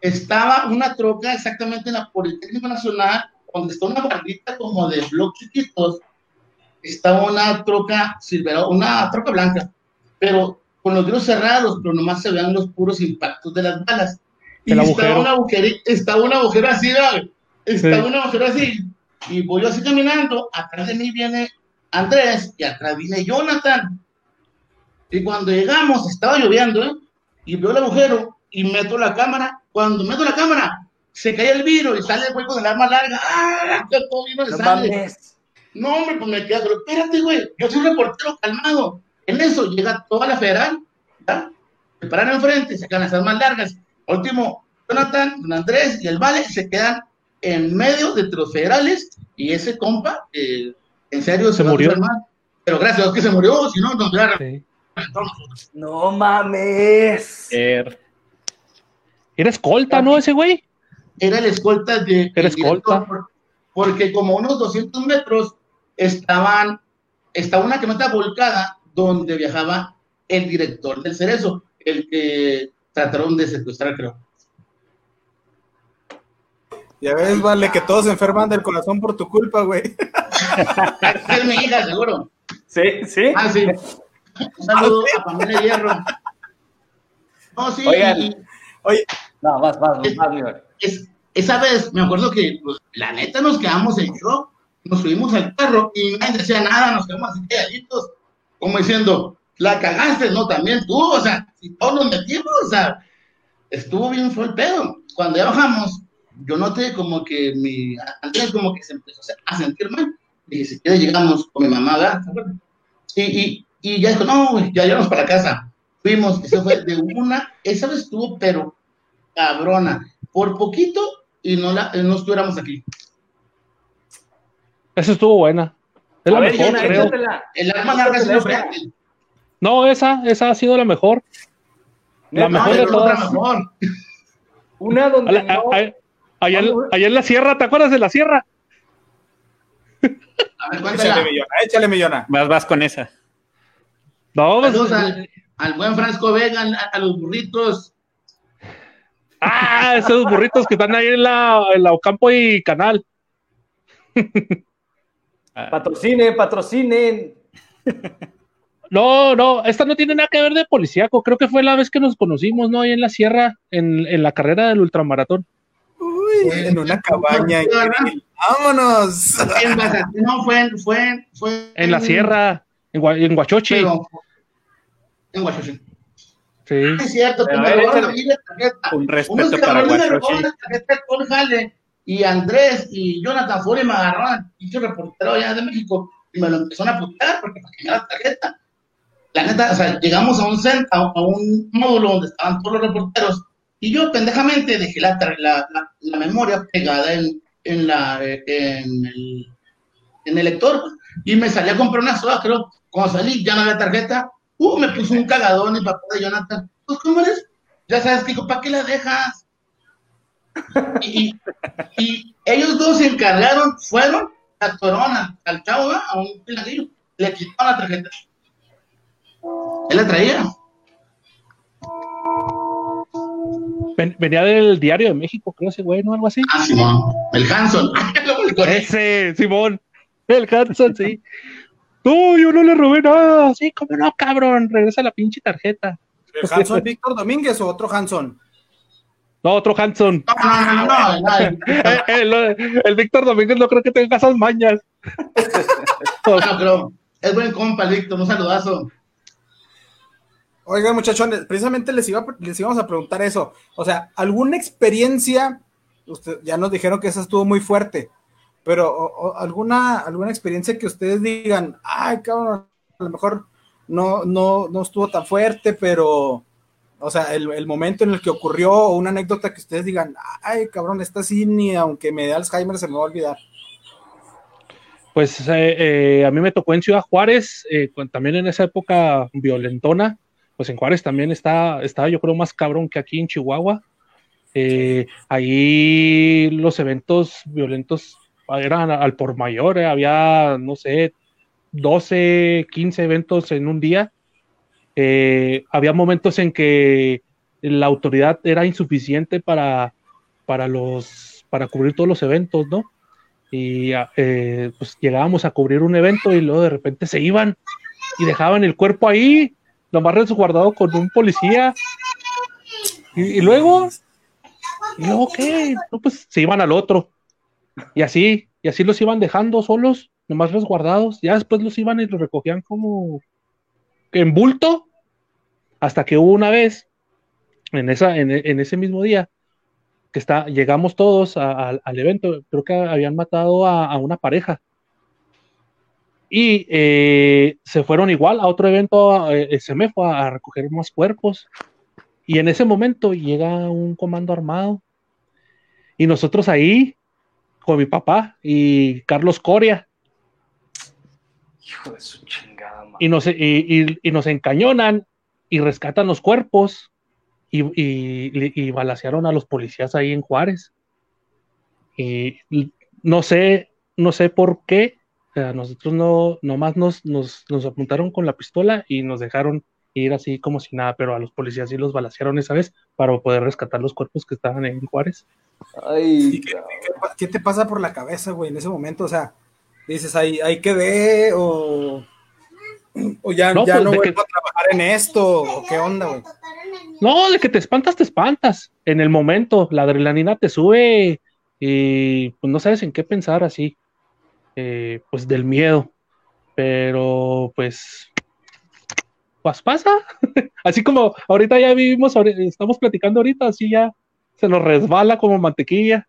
Estaba una troca exactamente en la Politécnico Nacional, donde está una bardita como de bloques chiquitos. Estaba una troca Silverado, una troca blanca, pero con los vidrios cerrados, pero nomás se veían los puros impactos de las balas. Y El estaba un agujero, estaba un agujero así, ¿no? estaba Sí. un agujero así. Y voy así caminando, atrás de mí viene Andrés y atrás viene Jonathan. Y cuando llegamos, estaba lloviendo, ¿eh? Y veo el agujero y meto la cámara. Cuando meto la cámara, se cae el vidrio y sale el güey con el arma larga. ¡Ah! Que todo vino No sale. No, hombre, pues me quedo, pero espérate, güey, yo soy un reportero calmado. En eso llega toda la federal, ¿ya? Se paran enfrente, sacan las armas largas. Último, Jonathan, don Andrés y el Vale se quedan en medio de los federales y ese compa, eh, en serio, Se a murió. Pero gracias a Dios que se murió, si no, nos hubiera Sí. No mames. Er, Era escolta, ¿no? Ese güey. Era la escolta de. Era director, escolta. por- Porque como a unos 200 metros estaban, estaba una camioneta volcada donde viajaba el director del Cerezo, el que trataron de secuestrar, creo. Ya ves, vale, que todos se enferman del corazón por tu culpa, güey. Es mi hija, seguro. Sí, sí. Ah, sí. Un saludo a Pamela Hierro. No, sí, Oigan. y- Oye, No, más, más, más, mi güey. es- esa vez me acuerdo que pues, la neta nos quedamos en shock, nos subimos al carro y nadie decía nada, nos quedamos así calladitos, como diciendo, la cagaste, no, también tú, o sea, si todos nos metimos, o sea, estuvo bien fue el pedo. Cuando ya bajamos, yo noté como que mi Andrés como que se empezó a sentir mal. Y si quieres llegamos con mi mamá, ¿verdad? Y, y, y ya dijo, no, güey, ya llegamos para la casa. Fuimos, eso fue de una, esa vez estuvo, pero cabrona, por poquito y no, la, no estuviéramos aquí. Esa estuvo buena. Es la A ver, mejor, Jonah, creo. échatela. El arma larga se. No, esa, esa ha sido la mejor. La mejor de todas. mejor. Una donde la- no, a- Allá, en- Vamos, allá en la sierra, ¿te acuerdas de la sierra? A ver, Échale, millona, échale, millona. Vas, vas con esa. No, pues, Saludos al, al buen Francisco Vega, a, a los burritos. ah, esos burritos que están ahí en la, en la Ocampo y Canal. Ah, patrocinen, patrocinen. No, no, esta no tiene nada que ver de policíaco. Creo que fue la vez que nos conocimos, ¿no? Ahí en la sierra, en, en la carrera del ultramaratón. Uy, en una cabaña. ¡Vámonos! En Baja- No, fue, fue, en- fue En la sierra, en, Gua- en Huachochi. Pero, en Washington. Sí. Es cierto, que me robaron a mí la tarjeta. Un Unos respeto para cabrones me Guachochi. robaron la tarjeta con jale y Andrés y Jonathan Foley me agarraron al pinche reportero allá de México y me lo empezaron a putear porque para que me la tarjeta. La neta, o sea, llegamos a un centro, a, un módulo donde estaban todos los reporteros y yo pendejamente dejé la, la, la, la memoria pegada en, en, la, eh, en, el, en el lector y me salí a comprar una soda, creo. Cuando salí ya no había tarjeta, uh, me puso un cagadón el papá de Jonathan. Pues, ¿cómo eres? Ya sabes que, ¿para qué la dejas? Y, y- y ellos dos se encargaron, fueron a Corona, al chavo, ¿verdad? a un piladillo, le quitaron la tarjeta. Él la traía. Ven- venía del Diario de México, creo ese güey, ¿no? Algo así. Ah, Simón, el Hanson. Ese, Simón. El Hanson, sí. No, yo no le robé nada. Sí, cómo no, cabrón. Regresa la pinche tarjeta. ¿El Hanson Víctor Domínguez o otro Hanson? No, otro Hanson. No, no, no, no, no, El, el Víctor Domínguez no creo que tenga esas mañas. no, pero es buen compa, el Víctor, un saludazo. Oigan, muchachones, precisamente les, iba, les íbamos a preguntar eso. O sea, ¿alguna experiencia? Usted, ya nos dijeron que esa estuvo muy fuerte, pero alguna, alguna experiencia que ustedes digan, ay, cabrón, a lo mejor no, no, no estuvo tan fuerte, pero, o sea, el, el momento en el que ocurrió, o una anécdota que ustedes digan, ay, cabrón, esta sí, ni aunque me dé Alzheimer se me va a olvidar. Pues eh, eh, a mí me tocó en Ciudad Juárez, eh, también en esa época violentona. Pues en Juárez también está, estaba yo creo más cabrón que aquí en Chihuahua. Ahí los eventos violentos eran al por mayor, había, no sé, 12, 15 eventos en un día. Eh, había momentos en que la autoridad era insuficiente para, para, los, para cubrir todos los eventos, ¿no? Y ah, eh, pues llegábamos a cubrir un evento y luego de repente se iban y dejaban el cuerpo ahí, nomás resguardado con un policía. Y, y luego, ¿y luego qué? No, pues se iban al otro. Y así, y así los iban dejando solos, nomás resguardados. Ya después los iban y los recogían como en bulto, hasta que hubo una vez, en, esa, en, en ese mismo día, que está, llegamos todos al evento, creo que habían matado a, a una pareja. Y eh, se fueron igual a otro evento, eh, a recoger más cuerpos. Y en ese momento llega un comando armado. Y nosotros ahí, con mi papá y Carlos Coria, Hijo de su chingada madre. y nos, y, y- y nos encañonan y rescatan los cuerpos y, y, y balacearon a los policías ahí en Juárez. Y no sé, no sé por qué, sea, nosotros no, nomás nos, nos, nos apuntaron con la pistola y nos dejaron ir así como si nada, pero a los policías sí los balacearon esa vez para poder rescatar los cuerpos que estaban en Juárez. Ay, ¿Y qué, qué pa- qué te pasa por la cabeza, güey, en ese momento? O sea, dices, ahí, ahí quedé, o, o ya No, no, ya pues, no vuelvo que- a trabajar en esto, o qué onda, güey. No, de que te espantas, te espantas. En el momento, la adrenalina te sube y pues no sabes en qué pensar así. Eh, pues del miedo. Pero pues, pues pasa. así como ahorita ya vivimos, estamos platicando ahorita, así ya se nos resbala como mantequilla.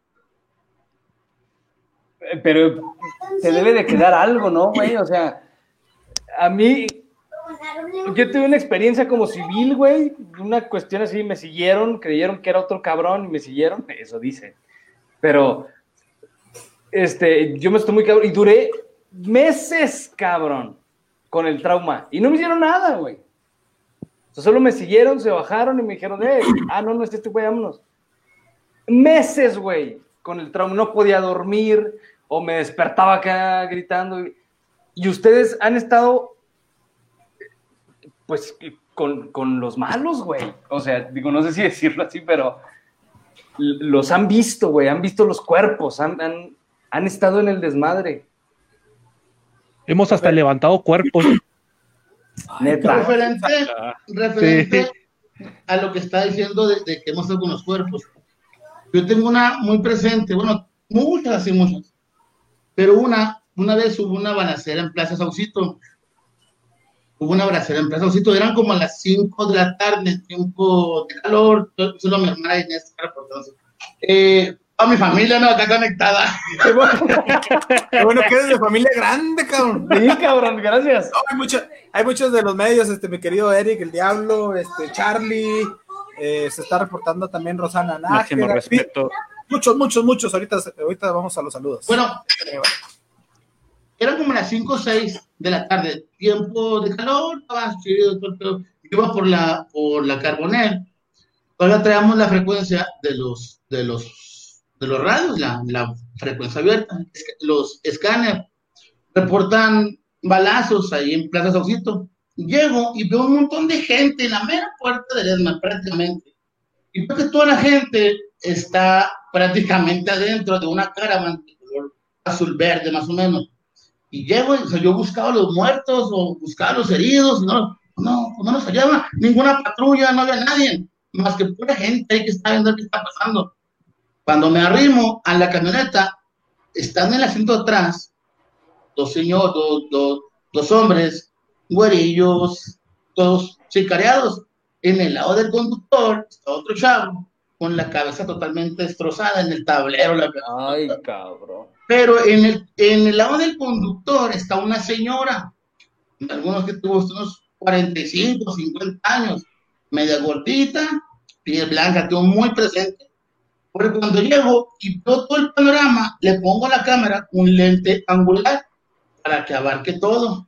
pero te debe de quedar algo, ¿no, güey? O sea, a mí, yo tuve una experiencia como civil, güey, una cuestión así, me siguieron, creyeron que era otro cabrón y me siguieron, eso dice. Pero, este, yo me estoy muy cabrón y duré meses, cabrón, con el trauma y no me hicieron nada, güey. O sea, solo me siguieron, se bajaron y me dijeron, eh, ah, no, no es este güey, vámonos. Meses, güey, con el trauma, no podía dormir o me despertaba acá gritando. Y ustedes han estado, pues, con, con los malos, güey. O sea, digo, no sé si decirlo así, pero los han visto, güey, han visto los cuerpos, han, han, han estado en el desmadre. Hemos hasta levantado cuerpos. Neta. Referente, referente a lo que está diciendo de, de que hemos estado con los cuerpos. Yo tengo una muy presente, bueno, muchas y muchas, pero una, una vez hubo una balacera en Plaza Saucito. Hubo una balacera en Plaza Saucito, eran como a las 5 de la tarde, tiempo de calor, solo mi hermana Inés, eh, a mi familia no está conectada. Qué bueno, Qué bueno que eres de familia grande, cabrón. Sí, cabrón, gracias. No, hay, mucho- hay muchos de los medios, este, mi querido Eric, el Diablo, este, Charlie, eh, se está reportando también Rosana Máximo Nájera, respeto. muchos, muchos, muchos, ahorita, ahorita vamos a los saludos. Bueno, eran como las 5 o 6 de la tarde, tiempo de calor, pedo. iba por la, por la Carbonel. Todavía traíamos la frecuencia de los, de los, de los radios, la, la frecuencia abierta, los escáneres reportan balazos ahí en Plaza Saucito. Llego y veo un montón de gente en la mera puerta del ESMA, prácticamente. Y veo que toda la gente está prácticamente adentro de una caravana de color azul verde, más o menos. Y llego, o sea, yo buscaba a los muertos o buscaba a los heridos, no, no, no nos hallaba ninguna patrulla, no había nadie, más que pura gente que está viendo qué está pasando. Cuando me arrimo a la camioneta, están en el asiento atrás dos señores, dos, dos, dos hombres, güerillos, todos chicareados. En el lado del conductor está otro chavo con la cabeza totalmente destrozada en el tablero. La Ay, cabrón. pero en el, en el lado del conductor está una señora, algunos que tuvo unos 45, 50 años, media gordita, piel blanca, tengo muy presente. Porque cuando llego y todo el panorama, le pongo a la cámara un lente angular para que abarque todo.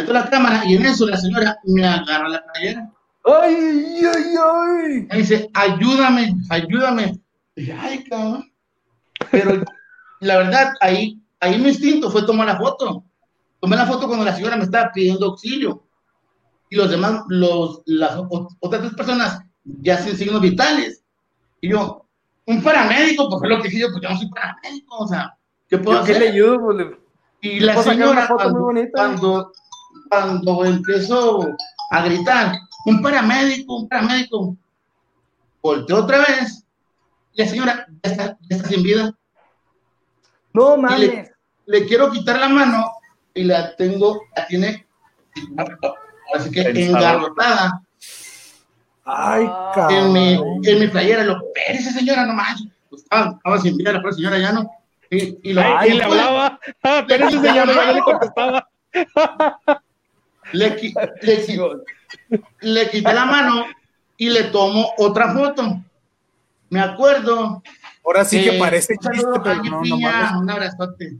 Meto la cámara y en eso la señora me agarra la playera. Ay, ay, ay. Me dice, ayúdame, ayúdame. Y dije, ay, cabrón. Pero la verdad, ahí, ahí mi instinto fue tomar la foto. Tomé la foto cuando la señora me estaba pidiendo auxilio. Y los demás, los, las otras tres personas ya sin signos vitales. Y yo, un paramédico, porque lo que dije yo, pues yo no soy paramédico, o sea, ¿qué puedo ¿Yo ¿Qué hacer? le ayudo? Pues, le- Y la señora, cuando, bonita. cuando, cuando empezó a gritar, un paramédico, un paramédico, volteó otra vez, y la señora ya está, ya está sin vida. No mames. le, le quiero quitar la mano y la tengo, la tiene, así que engarrotada Ay, en mi, cabrón. en mi playera. Lo, espérese señora, no manches. Pues estaba, estaba sin vida la pobre señora ya no. Y, y lo, Ay, y y le hablaba. Ah, pero ese señor ya no le contestaba. Le, le, le quité la mano y le tomo otra foto. Me acuerdo. Ahora sí que eh, parece chiste, pero no, no Piña, un abrazote.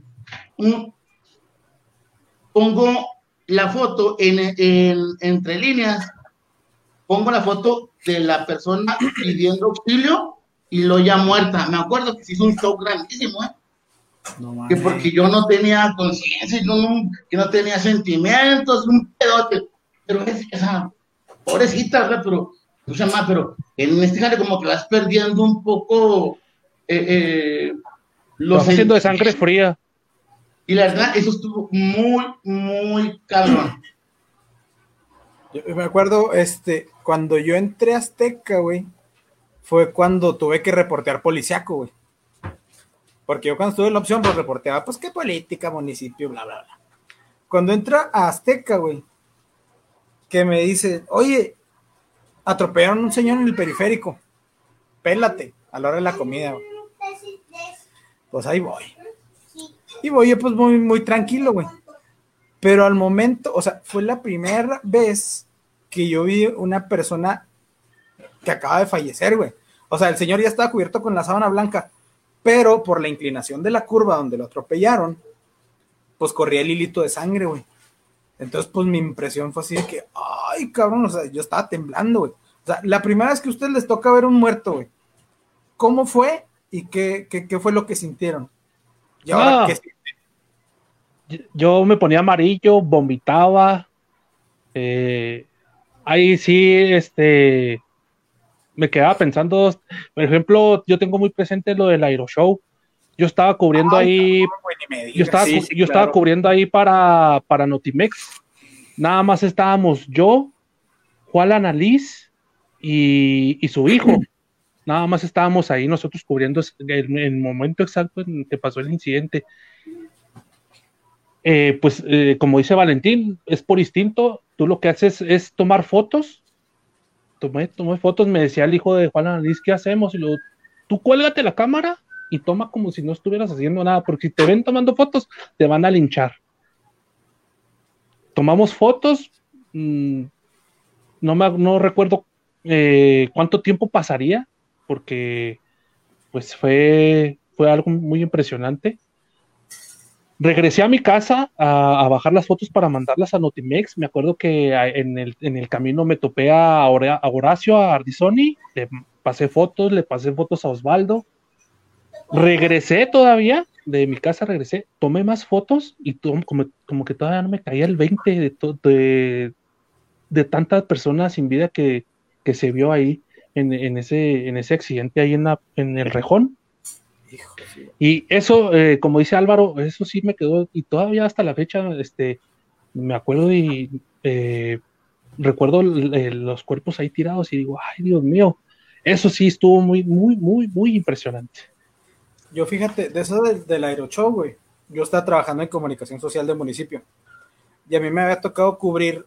Un- pongo la foto en, en- entre líneas, pongo la foto de la persona pidiendo auxilio y lo ya muerta. Me acuerdo que se hizo un show grandísimo, ¿eh? No que porque yo no tenía conciencia, yo no- que no tenía sentimientos, un pedote. Pero es esa pobrecita, ¿verdad? Pero, o sea, ma, pero en este jale como que vas perdiendo un poco eh, eh, Lo los haciendo de sangre fría. Y la verdad, eso estuvo muy, muy cabrón. Yo me acuerdo, este, cuando yo entré a Azteca, güey, fue cuando tuve que reportear policiaco, güey. Porque yo cuando estuve en la opción, pues reporteaba, pues qué política, municipio, bla, bla, bla. Cuando entra a Azteca, güey, que me dice, oye, atropellaron a un señor en el periférico, pélate, a la hora de la comida, güey. Pues ahí voy. Y voy pues muy, muy tranquilo, güey. Pero al momento, o sea, fue la primera vez que yo vi una persona que acaba de fallecer, güey. O sea, el señor ya estaba cubierto con la sábana blanca, pero por la inclinación de la curva donde lo atropellaron, pues corría el hilito de sangre, güey. Entonces, pues mi impresión fue así de que, ay, cabrón, o sea, yo estaba temblando, güey. O sea, la primera vez que a ustedes les toca ver un muerto, güey, ¿cómo fue y qué, qué, qué fue lo que sintieron? Y ahora, Ah. ¿qué sienten? yo me ponía amarillo, vomitaba. eh, ahí sí, este, me quedaba pensando, por ejemplo, yo tengo muy presente lo del Aeroshow. Yo estaba cubriendo Ay, ahí, digas. yo estaba, sí, cu- sí, yo estaba claro. cubriendo ahí para, para Notimex. Nada más estábamos yo, Juan Annalise y, y su hijo. Nada más estábamos ahí nosotros cubriendo el, el momento exacto en que pasó el incidente. Eh, pues eh, como dice Valentín, es por instinto, tú lo que haces es tomar fotos. Tomé, tomé fotos, me decía el hijo de Juan Annalise, ¿qué hacemos? Y luego, tú cuélgate la cámara y toma como si no estuvieras haciendo nada, porque si te ven tomando fotos, te van a linchar. Tomamos fotos, mm, no, me, no recuerdo eh, cuánto tiempo pasaría, porque pues fue, fue algo muy impresionante. Regresé a mi casa a, bajar las fotos para mandarlas a Notimex. Me acuerdo que a- en el, camino me topé a, Hora- a Horacio, a Ardizoni, le pasé fotos, le pasé fotos a Osvaldo. Regresé todavía, de mi casa regresé, tomé más fotos y como, que todavía no me caía el 20 de, to- de, tantas personas sin vida que, se vio ahí en, en ese, en ese accidente ahí en, la- en el Rejón. Hijo, sí, güey. Y eso, eh, como dice Álvaro, eso sí me quedó, y todavía hasta la fecha, este, me acuerdo y eh, recuerdo eh, los cuerpos ahí tirados y digo, ay Dios mío, eso sí estuvo muy, muy, muy, muy impresionante. Yo fíjate, de eso del, del aeroshow, güey, yo estaba trabajando en comunicación social del municipio y a mí me había tocado cubrir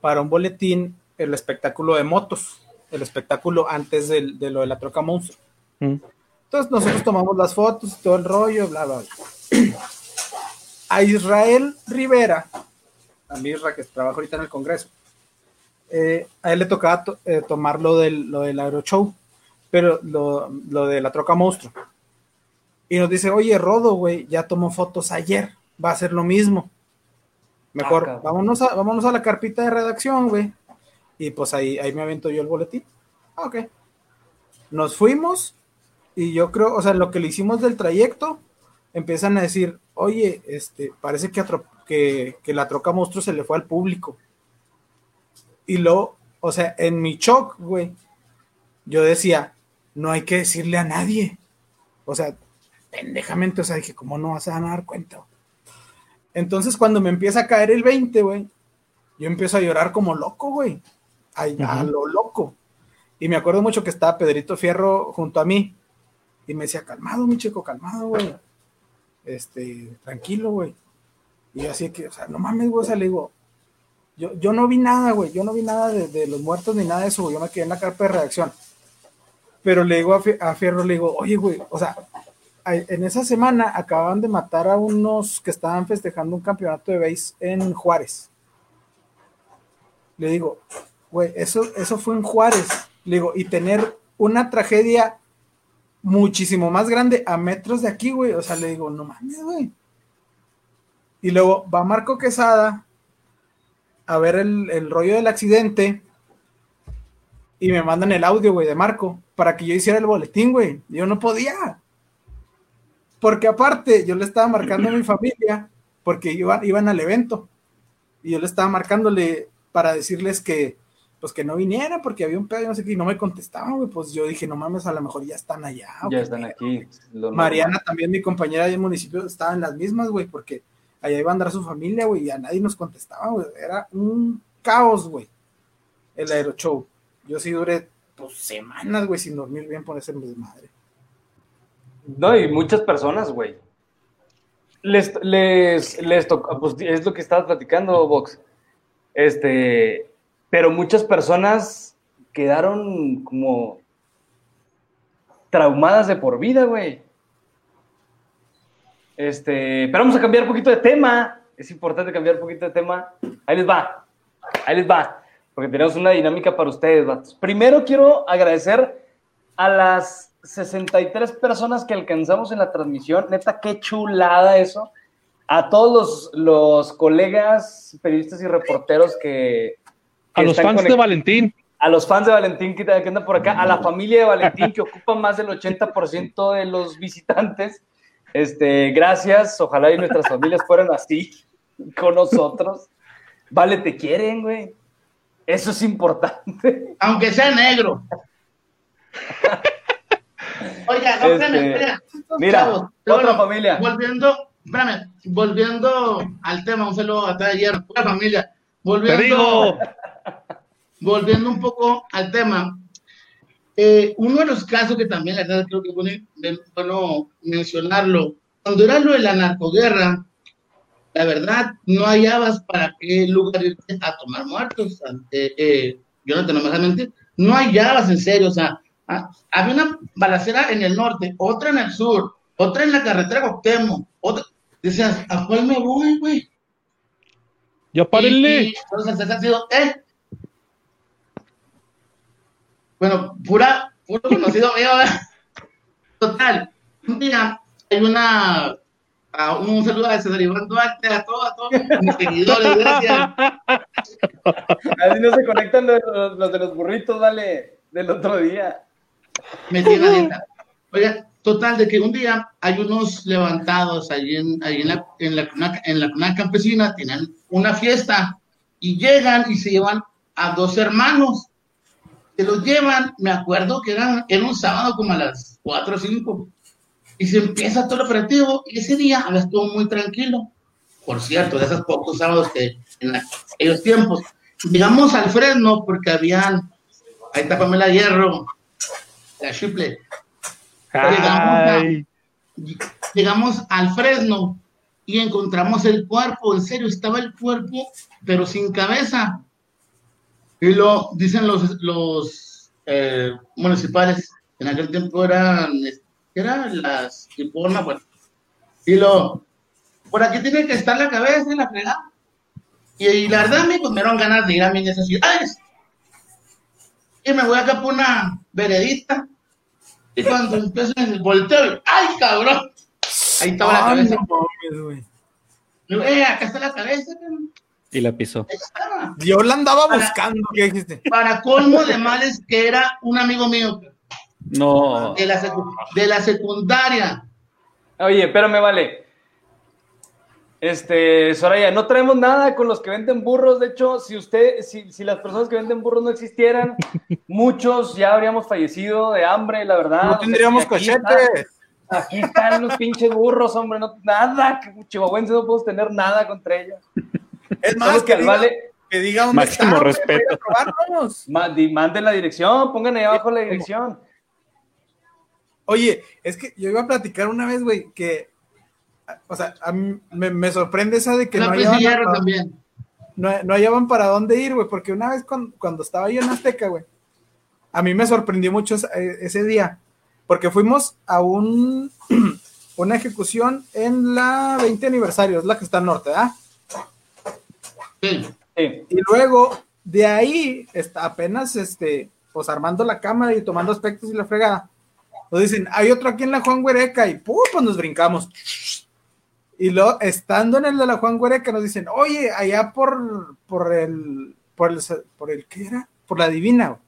para un boletín el espectáculo de motos, el espectáculo antes del- de lo de la troca monstruo. Mm. Entonces nosotros tomamos las fotos y todo el rollo, bla, bla, bla. A Israel Rivera, a mi Isra que trabaja ahorita en el Congreso, eh, a él le tocaba to- eh, tomar lo del, lo del aeroshow, pero lo, lo de la troca monstruo. Y nos dice, oye, Rodo, güey, ya tomó fotos ayer, va a ser lo mismo. Mejor, Ah, vámonos, a, vámonos a la carpita de redacción, güey. Y pues ahí, ahí me avento yo el boletín. Ah, ok. Nos fuimos y yo creo, o sea, lo que le hicimos del trayecto, empiezan a decir, oye, este, parece que, que, que la troca monstruo se le fue al público. Y luego, o sea, en mi shock, güey, yo decía, no hay que decirle a nadie. O sea, pendejamente, o sea, dije, ¿cómo no vas a dar cuenta? Entonces, cuando me empieza a caer el 20, güey, yo empiezo a llorar como loco, güey. A, a lo loco. Y me acuerdo mucho que estaba Pedrito Fierro junto a mí. Y me decía, calmado, mi chico, calmado, güey. Este, tranquilo, güey. Y así que, o sea, no mames, güey, o sea, le digo, yo, yo no vi nada, güey, yo no vi nada de, los muertos ni nada de eso, güey, yo me quedé en la carpa de redacción. Pero le digo a, a Fierro, le digo, oye, güey, o sea, en esa semana acababan de matar a unos que estaban festejando un campeonato de base en Juárez. Le digo, güey, eso, eso fue en Juárez. Le digo, y tener una tragedia muchísimo más grande a metros de aquí, güey. O sea, le digo, no mames, güey. Y luego va Marco Quesada a ver el, el rollo del accidente y me mandan el audio, güey, de Marco para que yo hiciera el boletín, güey. Yo no podía. Porque aparte, yo le estaba marcando a mi familia porque iban, iban al evento y yo le estaba marcándole para decirles que pues que no viniera porque había un pedo y no sé qué y no me contestaban, güey. Pues yo dije, no mames, a lo mejor ya están allá. Ya están pedo". aquí. lo normal. Mariana también, mi compañera del municipio, estaba en las mismas, güey, porque allá iba a andar su familia, güey, y a nadie nos contestaba, güey. Era un caos, güey, el aeroshow. Yo sí duré, pues, semanas, güey, sin dormir bien por ese desmadre. No, y muchas personas, güey. Les, les, les tocó, pues es lo que estabas platicando, Vox. Este, pero muchas personas quedaron como traumadas de por vida, güey. Este, pero vamos a cambiar un poquito de tema. Es importante cambiar un poquito de tema. Ahí les va. Ahí les va. Porque tenemos una dinámica para ustedes, vatos. Primero quiero agradecer a las 63 personas que alcanzamos en la transmisión. Neta, qué chulada eso. A todos los, los colegas, periodistas y reporteros que. A los fans de Valentín. a los fans de Valentín que, que andan por acá, a la familia de Valentín que ocupa más del 80% de los visitantes. Este, gracias, ojalá y nuestras familias fueran así con nosotros. Vale, te quieren, güey. Eso es importante. Aunque sea negro. Oiga, no, Este, espérame. Mira, chavos, otra familia. Volviendo, espérame, volviendo al tema, un saludo a toda ayer, pura familia. Te Volviendo, digo, volviendo un poco al tema, eh, uno de los casos que también, la verdad, creo que es bueno, mencionarlo, cuando era lo de la narcoguerra, la verdad, no hallabas para qué lugar irte a tomar muertos. Eh, eh, Jonathan, no me dejas mentir, no hallabas en serio, o sea, ah, había una balacera en el norte, otra en el sur, otra en la carretera Cuauhtémoc, otra, decías, ¿a cuál me voy, güey? ya Y- párenle. y entonces ese ha sido, ¿eh? Bueno, pura, puro conocido mío. Total. Un día hay una, a un saludo a César Iván Duarte, a todos, a todos mis seguidores, gracias. Así no se conectan los, los- los de los burritos, vale, del otro día. Me tiene dieta. Oiga, total, de que un día hay unos levantados allí en, allí en, la, en, la, cuna- en la cuna campesina, tienen una fiesta y llegan y se llevan a dos hermanos. Se los llevan, me acuerdo que eran, era un sábado como a las 4 o 5 y se empieza todo el operativo y ese día había estuvo muy tranquilo. Por cierto, de esos pocos sábados que en aquellos tiempos. Llegamos al Fresno porque habían, ahí está Pamela Hierro, la Chiple, Ay, llegamos al Fresno y encontramos el cuerpo, en serio, estaba el cuerpo, pero sin cabeza. Y lo dicen los, los eh, municipales, en aquel tiempo eran, eran las, tipo, no me acuerdo. Y lo, por aquí tiene que estar la cabeza y la fregada. Y, y la verdad me dieron ganas de ir a mis necesidades. Y me voy acá por una veredita. Y cuando empiezo el volteo, ¡ay, cabrón! Ahí estaba la cabeza. güey. Eh, acá está la cabeza, cabrón. Y la pisó. Yo la andaba Para- buscando, ¿qué dijiste? Para colmo de males, que era un amigo mío No. de la, secu- de la secundaria. Oye, espérame, vale. Este, Soraya, no traemos nada con los que venden burros. De hecho, si usted, si, si las personas que venden burros no existieran, muchos ya habríamos fallecido de hambre, la verdad. No O sea, tendríamos aquí cochetes. Aquí están los pinches burros, hombre, no, nada, que chihuahuenses no podemos tener nada contra ellos. Es más, que que al diga, vale, que diga dónde Máximo está, respeto. manden la dirección, pongan ahí abajo la dirección. Oye, es que yo iba a platicar una vez, güey, que, o sea, a mí me, me sorprende esa de que no la hallaban, para, también. no, no hallaban para dónde ir, güey, porque una vez cuando, cuando estaba yo en Azteca, güey, a mí me sorprendió mucho eh, ese día, porque fuimos a un, una ejecución en la 20 aniversario, es la que está al norte, ¿ah? Y luego, de ahí, está apenas, este, pues armando la cámara y tomando aspectos y la fregada. Nos dicen, hay otro aquí en la Juan Huereca y ¡pum! pues nos brincamos. Y luego, estando en el de la Juan Huereca, nos dicen, oye, allá por, por el, por el, por el, ¿qué era? Por la Divina.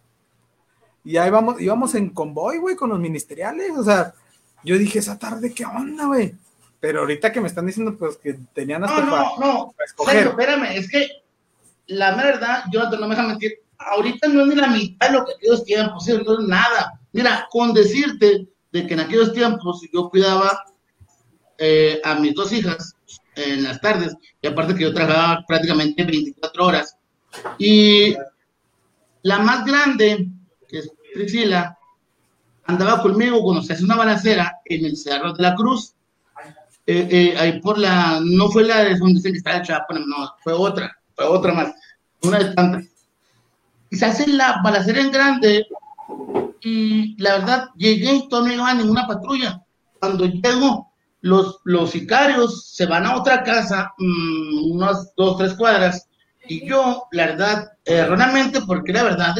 Y ahí vamos, íbamos en convoy, güey, con los ministeriales. O sea, yo dije, esa tarde, ¿qué onda, güey? Pero ahorita que me están diciendo, pues, que tenían hasta No, para, no, no. para escoger. Sergio, espérame, es que la verdad, yo no me deja mentir, ahorita no es ni la mitad de lo que aquellos tiempos, ¿sí? no es nada. Mira, con decirte de que en aquellos tiempos yo cuidaba eh, a mis dos hijas en las tardes, y aparte que yo trabajaba prácticamente 24 horas, y la más grande, que es Priscila, andaba conmigo cuando se hace una balacera en el Cerro de la Cruz, eh, eh, por la, no fue la de donde dicen que está el Chapo, no, fue otra, fue otra más, una de tantas. Y se hace la balacera en grande y la verdad llegué y no iba ninguna patrulla. Cuando llego, los, los sicarios se van a otra casa, mm, unas dos, tres cuadras, y yo, la verdad, erróneamente, porque la verdad,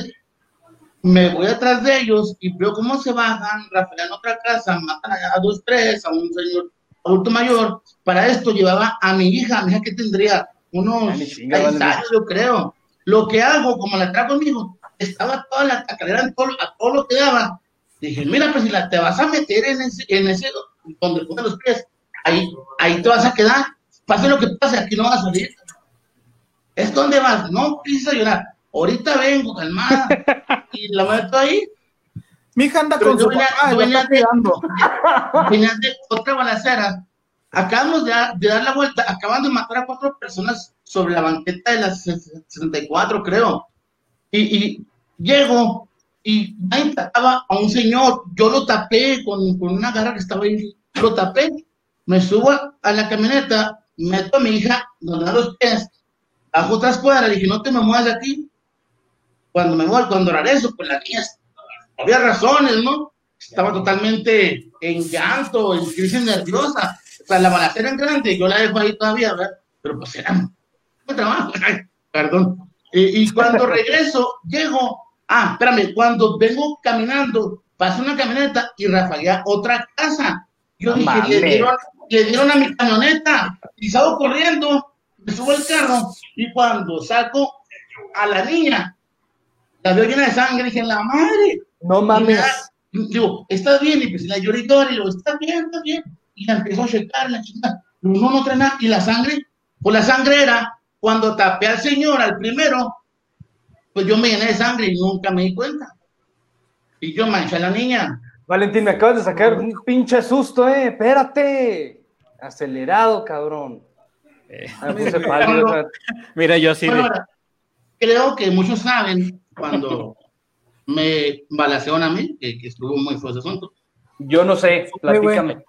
me voy atrás de ellos y veo cómo se bajan, rafaelan otra casa, matan a dos, tres, a un señor adulto mayor. Para esto llevaba a mi hija, mi hija que tendría unos vale. años, yo creo. Lo que hago, como la trajo conmigo, estaba toda la tacalera en todo- a todo lo que daba. Dije, mira, pues si la, te vas a meter en ese, en ese donde pones los pies, ahí, ahí te vas a quedar. Pase lo que pase, aquí no vas a salir. ¿Es donde vas? No a llorar. Ahorita vengo, calmada. y la meto ahí. Mi hija anda Pero con su papá, está cuidando. De otra balacera. Acabamos de, dar- de dar la vuelta, acaban de matar a cuatro personas sobre la banqueta de las 64, creo. Y, y llego y ahí tapaba a un señor. Yo lo tapé con, con una garra que estaba ahí. Lo tapé. Me subo a, la camioneta, meto a mi hija donde los pies, bajo otras cuadras. Dije, no te me muevas de aquí. Cuando me voy, cuando regreso, pues la niña había razones, ¿no? Estaba totalmente en llanto, en crisis nerviosa. O sea, la balacera en grande, yo la dejo ahí todavía, ¿verdad? Pero pues era un trabajo, perdón. Y, y cuando regreso, llego, ah, espérame, cuando vengo caminando, pasa una camioneta y rafaguea otra casa. Yo dije, le dieron, le dieron a mi camioneta y salgo corriendo, me subo al carro y cuando saco a la niña, la veo llena de sangre, dije, la madre, No mames. Digo, ¿estás bien? Y pues la lloré y digo, ¿estás bien? ¿Estás bien? Y la empezó a checar, la chica. No, no, no trae nada. Y la sangre, pues la sangre era, cuando tapé al señor, al primero, pues yo me llené de sangre y nunca me di cuenta. Y yo manché a la niña. Valentín, me acabas de sacar un pinche susto, eh. Espérate. Acelerado, cabrón. Eh, Me puse pálido, o sea, mira, yo sí. Bueno, de- creo que muchos saben cuando me balacearon a mí, que, que estuvo muy fuerte ese asunto. Yo no sé, platícame.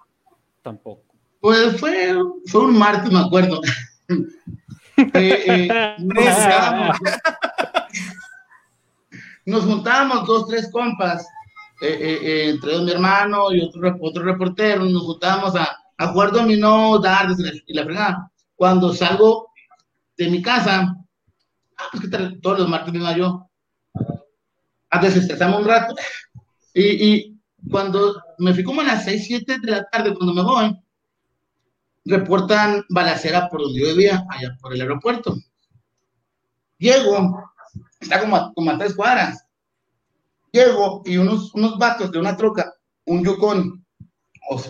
tampoco. Pues fue, fue un martes, me acuerdo. Eh, eh, nos, juntábamos, nos juntábamos dos, tres compas, eh, entre ellos mi hermano y otro, otro reportero, nos juntábamos a, a jugar dominó, dardos y la, fregada. Cuando salgo de mi casa, ah, pues que tal, todos los martes vengo yo, a desestresarme un rato. Y, y cuando me fui como a las 6, 7 de la tarde, cuando me voy, reportan balacera por donde yo vivía, allá por el aeropuerto. Llego, está como a, como a tres cuadras. Llego y unos, unos vatos de una troca, un yukon, o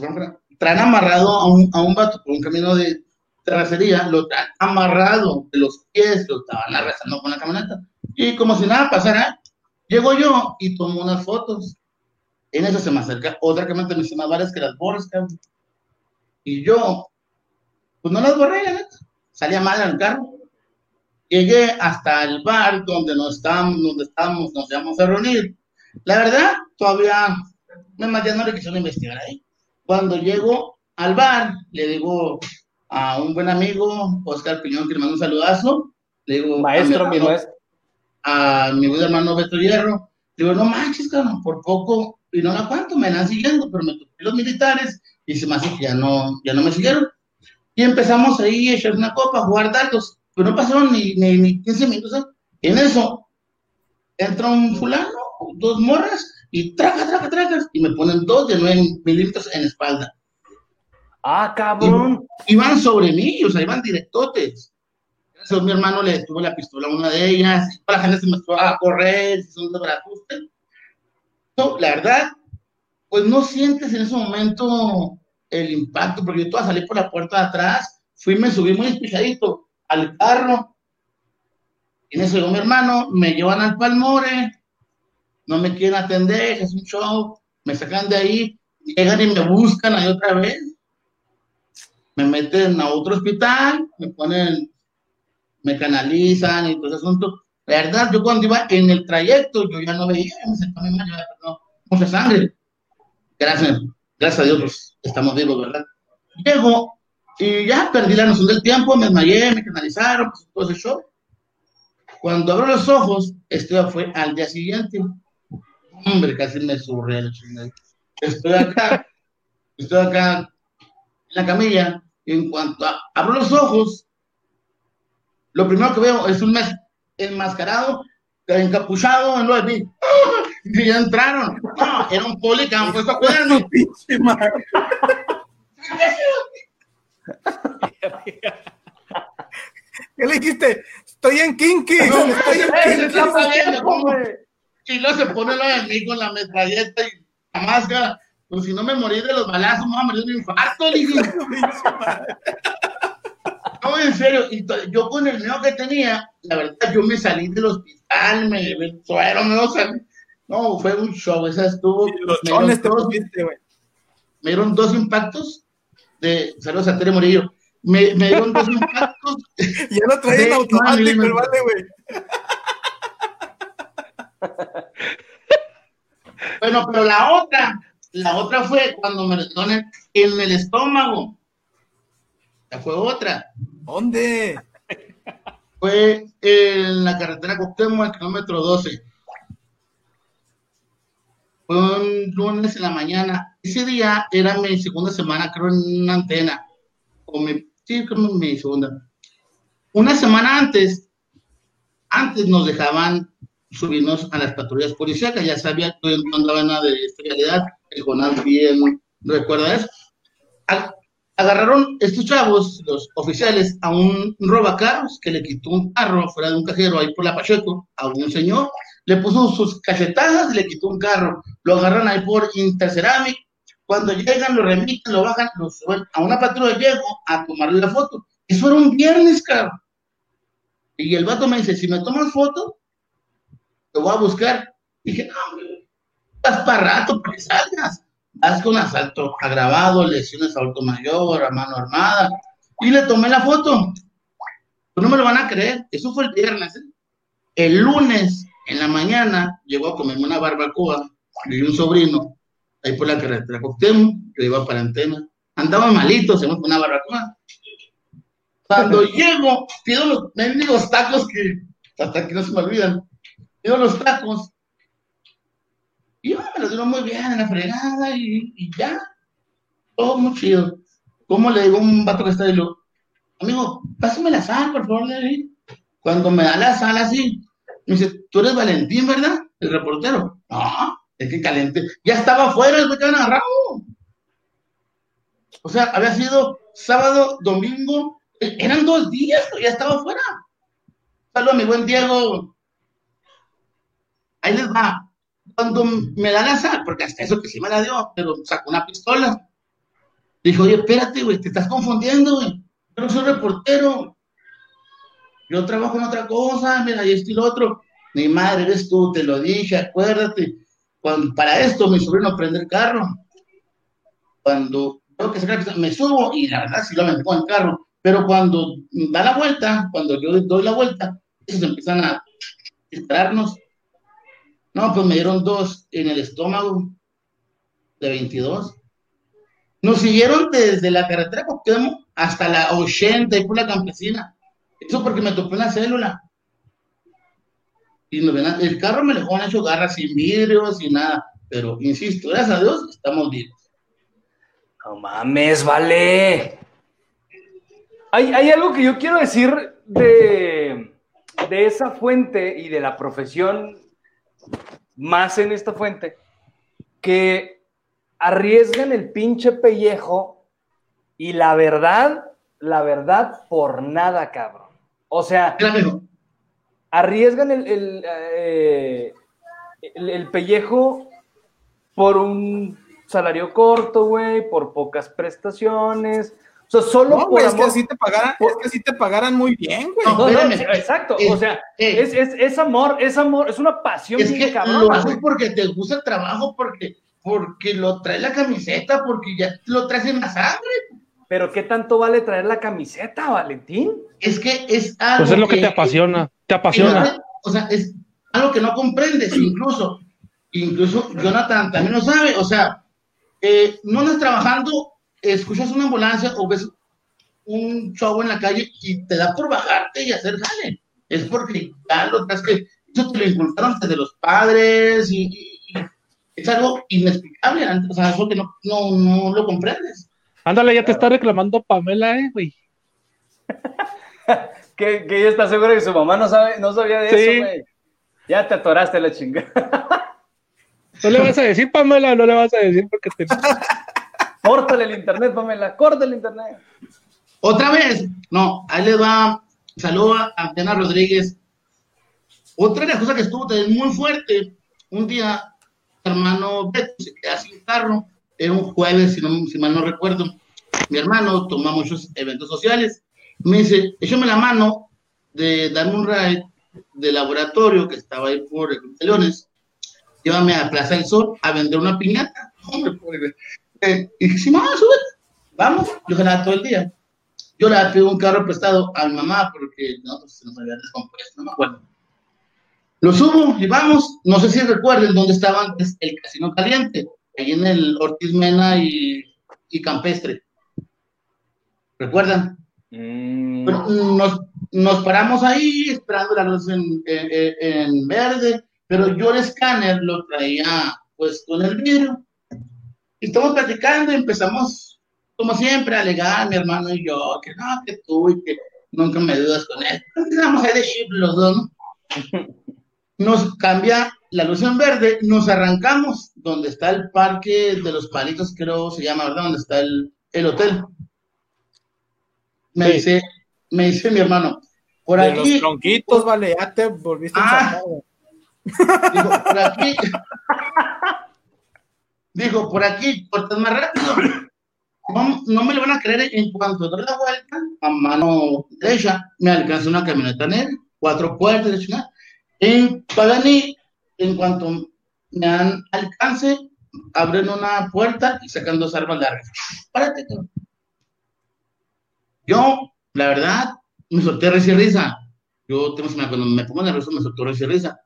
traen amarrado a un, a un vato por un camino de terracería, lo traen amarrado de los pies, lo estaban arrastrando con la camioneta. Y como si nada pasara, llego yo y tomo unas fotos. En eso se me acerca otra camioneta, me más varias que las borras. Y yo, pues no las borré, la neta. Salía mal el carro. Llegué hasta el bar donde nos estábamos, donde estábamos, nos íbamos a reunir. La verdad, todavía me ya no le quisieron investigar ahí. Cuando llego al bar, le digo a un buen amigo, Oscar Piñón, que le mando un saludazo. Le digo, Maestro, mi maestro. A mi buen hermano Beto Hierro. Digo, no manches, cabrón, por poco, y no la cuánto, me van siguiendo, pero me topé los militares y se me hace que ya no, ya no me siguieron. Y empezamos ahí a echar una copa, a jugar datos, pero no pasaron ni, ni, ni 15 minutos. En eso, entra un fulano, dos morras, y traca, traca, traca, y me ponen dos de 9 milímetros en espalda. Ah, cabrón. Iban sobre mí, o sea, iban directotes. Gracias a mi hermano le detuvo la pistola a una de ellas, toda la gente se empezó a correr, son de barajuste. No, la verdad, pues no sientes en ese momento el impacto, porque yo toda salí por la puerta de atrás, fui, me subí muy despejadito al carro, y en eso llegó mi hermano, me llevan al Palmore, no me quieren atender, es un show, me sacan de ahí, llegan y me buscan ahí otra vez, me meten a otro hospital, me ponen, me canalizan y todo ese asunto. La verdad, yo cuando iba en el trayecto, yo ya no veía, me yo ya, no, mucha sangre. Gracias, gracias a Dios, pues, estamos vivos, ¿verdad? Llego y ya perdí la noción del tiempo, me desmayé, me canalizaron, pues, todo ese show. Cuando abro los ojos, esto fue al día siguiente. Hombre, casi me surré chingada. Estoy acá, estoy acá en la camilla, y en cuanto a- abro los ojos, lo primero que veo es un mes enmascarado, encapuchado en lo de mí. Y ya entraron. No, era un poli que han puesto a. Pinche madre. ¿Qué le dijiste? Estoy en Kinky. No, estoy en Kinky. Y luego se pone lo de mí con la metralleta y la máscara. Pues si no me morí de los balazos, me voy a morir de un infarto, le dije. No, en serio, y yo con el miedo que tenía, la verdad, yo me salí del hospital, me, me suero, me salí. No, fue un show, esa estuvo. Los me, dieron dos, pusiste, me dieron dos impactos de. Saludos a Tere Morillo. Me, me dieron dos impactos. Ya lo traía en automático el vale, güey. Bueno, pero la otra, la otra fue cuando me lo en, el estómago. Esa fue otra. ¿Dónde? Fue en la carretera Cuauhtémoc, al kilómetro 12. Fue un lunes en la mañana. Ese día era mi segunda semana, creo, en una antena. O mi, sí, creo mi segunda. Una semana antes, antes nos dejaban subirnos a las patrullas policíacas. Ya sabía que no andaba nada de esta realidad. El Jonás bien recuerda eso. Agarraron estos chavos, los oficiales, a un robacarros que le quitó un carro fuera de un cajero ahí por la Pacheco a un señor, le puso sus cachetadas y le quitó un carro. Lo agarran ahí por Interceramic. Cuando llegan, lo remiten, lo bajan, lo suben a una patrulla, llego a tomarle la foto. Eso era un viernes, cabrón. Y el vato me dice, si me tomas foto, te voy a buscar. Dije, no, hombre, estás para rato para salgas. Vas con asalto agravado, lesiones a alto mayor, a mano armada. Y le tomé la foto. Pues no me lo van a creer. Eso fue el viernes. ¿eh? El lunes, en la mañana, llegó a comerme una barbacoa. Y un sobrino, ahí por la carretera Coctemo, que iba para antena. Andaba malito, se me fue una barbacoa. Cuando llego, pido los mendigos tacos que hasta aquí no se me olvidan. Pido los tacos y yo me lo dieron muy bien en la fregada y, ya. Todo muy chido. ¿Cómo le digo a un vato que está ahí? Lo, Amigo, pásame la sal, por favor. Larry". Cuando me da la sal así, me dice, tú eres Valentín, ¿verdad? El reportero. No, es que caliente. Ya estaba afuera, güey que habían agarrado. O sea, había sido sábado, domingo, e- eran dos días, ya estaba afuera. Saludos a mi buen Diego. Ahí les va cuando me da la sal, porque hasta eso que sí me la dio, pero sacó una pistola. Dijo, oye, espérate, güey, te estás confundiendo, güey. Yo no soy reportero. Yo trabajo en otra cosa, mira, y esto y lo otro. Mi madre eres tú, te lo dije, acuérdate. Cuando, para esto, mi sobrino prende el carro. Cuando veo que se cae, me subo y la verdad sí lo metí con el carro. Pero cuando da la vuelta, cuando yo doy la vuelta, ellos empiezan a dispararnos. No, pues me dieron dos en el estómago de 22. Nos siguieron desde la carretera hasta la 80 y por la campesina. Eso porque me topé una célula. Y nos ven el carro me dejó han hecho garras sin vidrio, sin nada. Pero insisto, gracias a Dios estamos vivos. No mames, vale. Hay, hay algo que yo quiero decir de, de esa fuente y de la profesión más en esta fuente, que arriesgan el pinche pellejo y la verdad, la verdad por nada, cabrón. O sea, arriesgan el, el, eh, el- el pellejo por un salario corto, güey, por pocas prestaciones. O sea, solo No, por es que así te pagaran, es que así te pagaran muy bien, güey. No, No, no, espérame. exacto. O sea, eh. es, es, es amor, es amor, es una pasión es que cabrona, lo haces porque te gusta el trabajo, porque, porque lo trae la camiseta, porque ya lo traes en la sangre. Pero ¿qué tanto vale traer la camiseta, Valentín? Es que es algo Pues es lo que te apasiona, te apasiona. O sea, es algo que no comprendes, incluso, incluso Jonathan también lo sabe, o sea, eh, no andas trabajando, escuchas una ambulancia o ves un chavo en la calle y te da por bajarte y hacer jale. Es porque ya lo traes que, eso te lo inculcaron desde los padres y, y- y es algo inexplicable, o sea, eso que no, no, no lo comprendes. Ándale, ya te está reclamando Pamela, eh, güey. que, que ella está segura que su mamá no sabe, no sabía de Sí. eso, güey. Ya te atoraste la chingada. No le vas a decir, Pamela, no le vas a decir porque te... Córtale el internet, Pamela, córtale el internet. Otra vez, no, ahí les va. Saludo a Antena Rodríguez. Otra de las cosas que estuvo también muy fuerte, un día, hermano Beto se queda sin carro, era un jueves, si, no, si mal no recuerdo. Mi hermano toma muchos eventos sociales. Me dice, échame la mano de darme un ride de laboratorio que estaba ahí por el Leones. Llévame a Plaza del Sol a vender una piñata. Hombre, pobre. Eh, y sí, mamá, sube. Vamos, yo jalaba todo el día yo le pido un carro prestado a mi mamá porque no, pues, se nos había descompuesto, no me acuerdo. Lo subo y vamos. No sé si recuerden dónde estaba antes el Casino Caliente, ahí en el Ortiz Mena y, y Campestre. ¿Recuerdan? Mm, nos, nos paramos ahí esperando la luz en- en verde, pero yo el escáner lo traía pues con el vidrio. Y estamos platicando y empezamos, como siempre, a alegar mi hermano y yo, que no, que tú y que nunca me dudas con él. Empezamos ahí de chip los dos, ¿no? Nos cambia la luz en verde, nos arrancamos donde está el parque de los palitos, creo se llama, ¿verdad? Donde está el, el hotel. Me Sí. dice, me dice mi hermano, por De aquí, los tronquitos, vale, ya te volviste Ah. digo, por aquí, dijo, por aquí, cortas más rápido. No, no me lo van a creer, en cuanto doy la vuelta, a mano derecha, me alcanza una camioneta negra, cuatro puertas, de. En Paganí, en cuanto me dan alcance, abren una puerta y sacan dos armas largas. Párate, cabrón. Yo, la verdad, me solté y risa. Yo cuando me pongo nervioso me soltó risa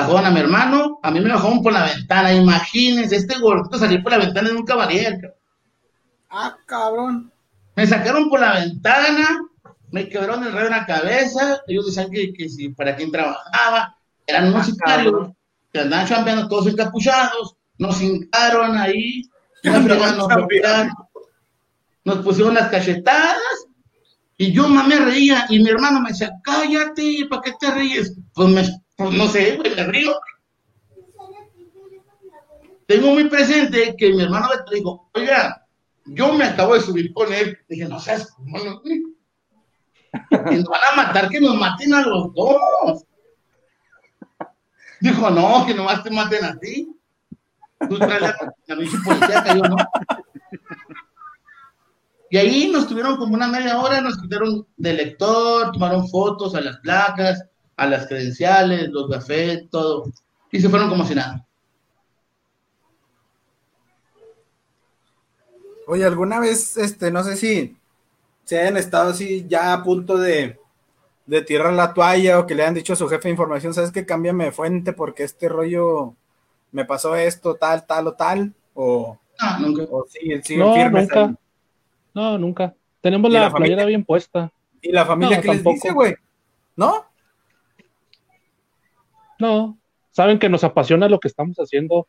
risa. Bajaron a mi hermano, a mí me bajaron por la ventana, imagínense, este gordito salir por la ventana de un caballero. Ah, cabrón. Me sacaron por la ventana, me quebraron el radio en la cabeza, ellos decían que, que si para quién trabajaba, eran unos Ah, sicarios cabrón. que andaban chambeando todos encapuchados, nos hincaron ahí, nos nos pusieron las cachetadas, y yo me reía, y mi hermano me decía, cállate, ¿para qué te ríes? Pues, me, pues no sé, güey, me río. Tengo muy presente que mi hermano Beto dijo, oiga, yo me acabo de subir con él. Dije, no seas, güey. Que nos van a matar, que nos maten a los dos. Dijo, no, que nomás te maten a ti. Tú traes la, la policía cayó, ¿no? Y ahí nos tuvieron como una media hora, nos quitaron del lector, tomaron fotos a las placas, a las credenciales, los gafés, todo. Y se fueron como si nada. Oye, ¿alguna vez, este, no sé si se hayan estado así ya a punto de, de tirar la toalla o que le hayan dicho a su jefe de información, sabes que cámbiame de fuente porque este rollo me pasó esto, tal, tal o tal? O, No, nunca. o siguen, siguen No, firmes nunca. ahí? No, nunca. Tenemos ¿Y la, la familia? playera bien puesta. ¿Y la familia No, qué les dice, güey? ¿No? No, saben que nos apasiona lo que estamos haciendo,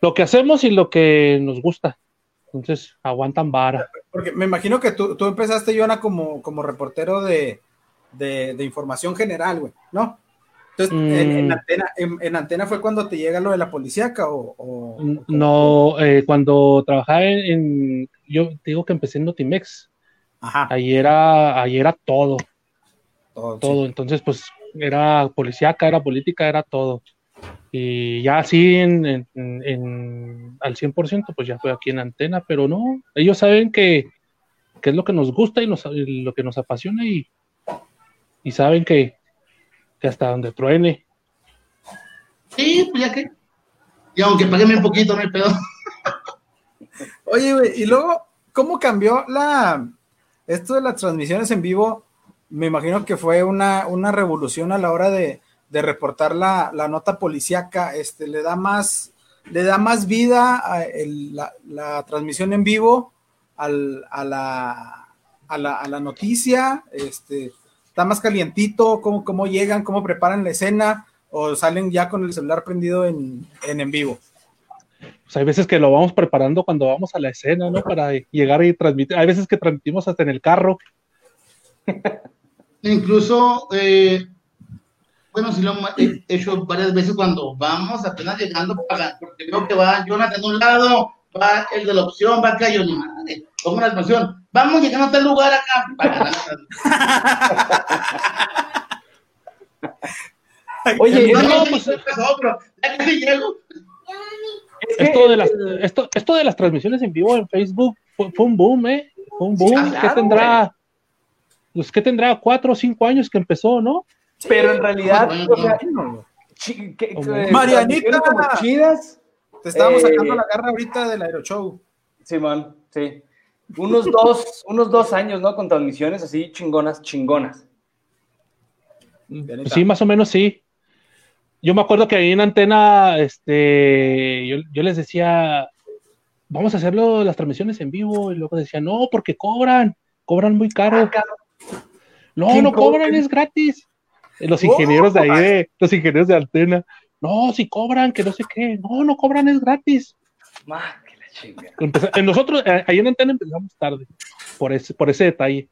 lo que hacemos y lo que nos gusta. Entonces, aguantan vara. Porque me imagino que tú, tú empezaste, Yona, como, como reportero de, de, de información general, güey, ¿no? Entonces, en, en Mm. antena, en, en antena fue cuando te llega lo de la policíaca o... o- No, eh, cuando trabajaba en, yo digo que empecé en Notimex, Ajá, ahí era, ahí era todo, todo, sí. todo. Entonces, pues era policíaca, era política, era todo. Y ya así en, en- en- al 100%, pues ya fue aquí en antena, pero no, ellos saben que, que es lo que nos gusta y, nos- y lo que nos apasiona y, y saben que, que hasta donde truene. Sí, pues ya que. Y aunque pagueme un poquito, no hay pedo. Oye, güey, y luego, ¿cómo cambió la esto de las transmisiones en vivo? Me imagino que fue una, una revolución a la hora de, de reportar la, la nota policíaca. Este, le da más, le da más vida a el- la, la transmisión en vivo al- a, la, a, la, a la noticia. Este, está más calientito, cómo, cómo llegan, cómo preparan la escena, o salen ya con el celular prendido en, en, en vivo. pues hay veces que lo vamos preparando cuando vamos a la escena, ¿no? Para llegar y transmitir. Hay veces que transmitimos hasta en el carro. Incluso, eh, bueno, sí lo he hecho varias veces cuando vamos apenas llegando, para, porque creo que va Jonathan de un lado, va el de la opción, va acá, yo ni madre, pongo la expresión, vamos llegando a tal lugar acá, para Oye, no, no, pues- ya casi llego. Esto de, las, esto, esto de las transmisiones en vivo en Facebook fue, fue un boom, ¿eh? Fue un boom. Sí, ¿Qué tendrá? Pues que tendrá cuatro o cinco años que empezó, ¿no? pero en realidad, Bueno, o sea, que- que- Marianita. como chidas, Te estábamos Eh, sacando la garra ahorita del Aeroshow. Simón, sí. Unos dos, unos dos años, ¿no? Con transmisiones así chingonas, chingonas. Pues sí, más o menos sí. Yo me acuerdo que ahí en antena, este, yo, yo les decía, vamos a hacerlo las transmisiones en vivo, y luego decían, no, porque cobran, cobran muy caro. No, ¿Quién no cobra? cobran, es gratis. Eh, Los Oh, ingenieros de ahí, de, los ingenieros de antena, no, si cobran, que no sé qué, no, no cobran, es gratis. Ah, que la chinga. En nosotros, eh, ahí en antena empezamos tarde, por ese, por ese detalle.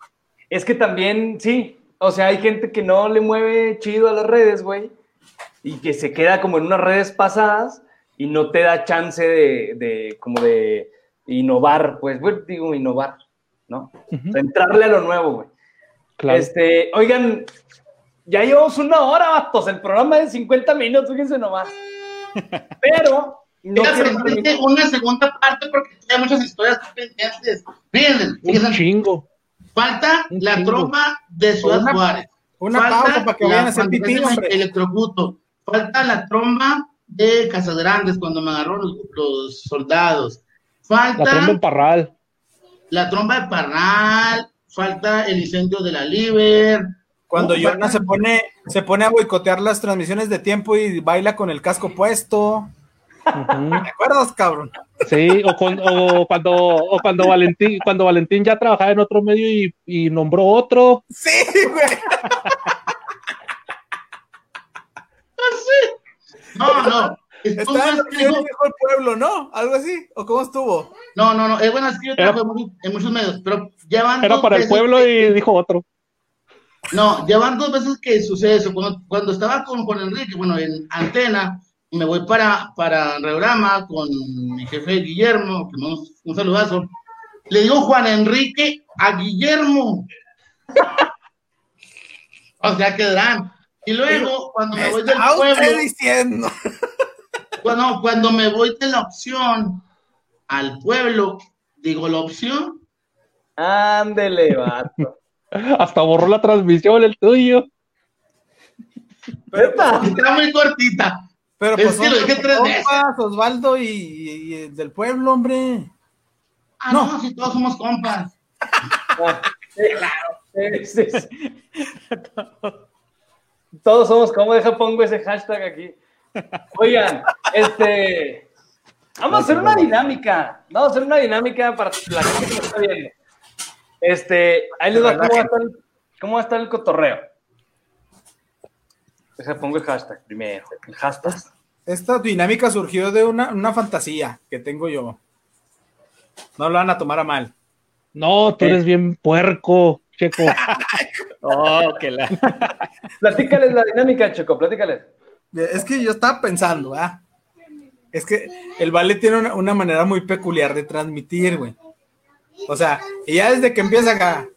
Es que también, sí, o sea, hay gente que no le mueve chido a las redes, güey, y que se queda como en unas redes pasadas y no te da chance de, de como de innovar, pues, güey, digo, innovar, ¿no? O sea, entrarle a lo nuevo, güey. Claro. Este, oigan, ya llevamos una hora, vatos, el programa es de 50 minutos, fíjense nomás. Pero, no una segunda parte porque hay muchas historias pendientes. Fíjense, un chingo. falta un la chingo. tromba de Ciudad Una- Juárez. Una Falta pausa para que la- vayan a hacer cuando pipí, se me hombre. Electrocuto. Falta la tromba de Casagrandes cuando me agarró los, los soldados. La Falta tromba en parral. la tromba de Parral. Falta el incendio de la Liber. Cuando Yona falta- se pone, se pone a boicotear las transmisiones de tiempo y baila con el casco puesto. ¿Te acuerdas, cabrón? Sí, o, con- o cuando, o cuando Valentín, cuando Valentín ya trabajaba en otro medio y, y nombró otro. Sí, güey. No, no. Estaba en más la que dijo- el pueblo, ¿no? Algo así. ¿O cómo estuvo? No, no, no. Es bueno, es que yo Era- trabajo en muchos- en muchos medios, pero llevan Era dos para el pueblo que- y dijo otro. No, llevan dos veces que sucede eso. Cuando, cuando estaba con Juan Enrique, bueno, en Antena, me voy para, para Reograma con mi jefe Guillermo, que me da un, un saludazo. Le digo Juan Enrique a Guillermo. o sea, quedarán. Y luego, cuando me voy del Está usted pueblo, diciendo. cuando, cuando me voy de la opción al pueblo, digo la opción. Ándele, vato. Hasta borró la transmisión el tuyo. Pero, Neta. Está muy cortita. pero Es pues que lo dije tres compas, Osvaldo y, y- y del pueblo, hombre. Ah, No. no, si todos somos compas. Sí, claro. Sí, sí, sí. Todos somos como deja pongo ese hashtag aquí. Oigan, este vamos a hacer una dinámica. Vamos a hacer una dinámica para la gente que nos está viendo. Este, ahí les va cómo va a estar el, cómo va a estar el cotorreo. Deja pongo el hashtag primero. El hashtag. Esta dinámica surgió de una, una fantasía que tengo yo. No lo van a tomar a mal. No, tú ¿Eh? eres bien puerco, Checo. Oh, que la. Platícales la dinámica, Checo, platícales. Es que yo estaba pensando, ¿ah? Es que el ballet tiene una, una manera muy peculiar de transmitir, güey. O sea, y ya desde que empieza acá.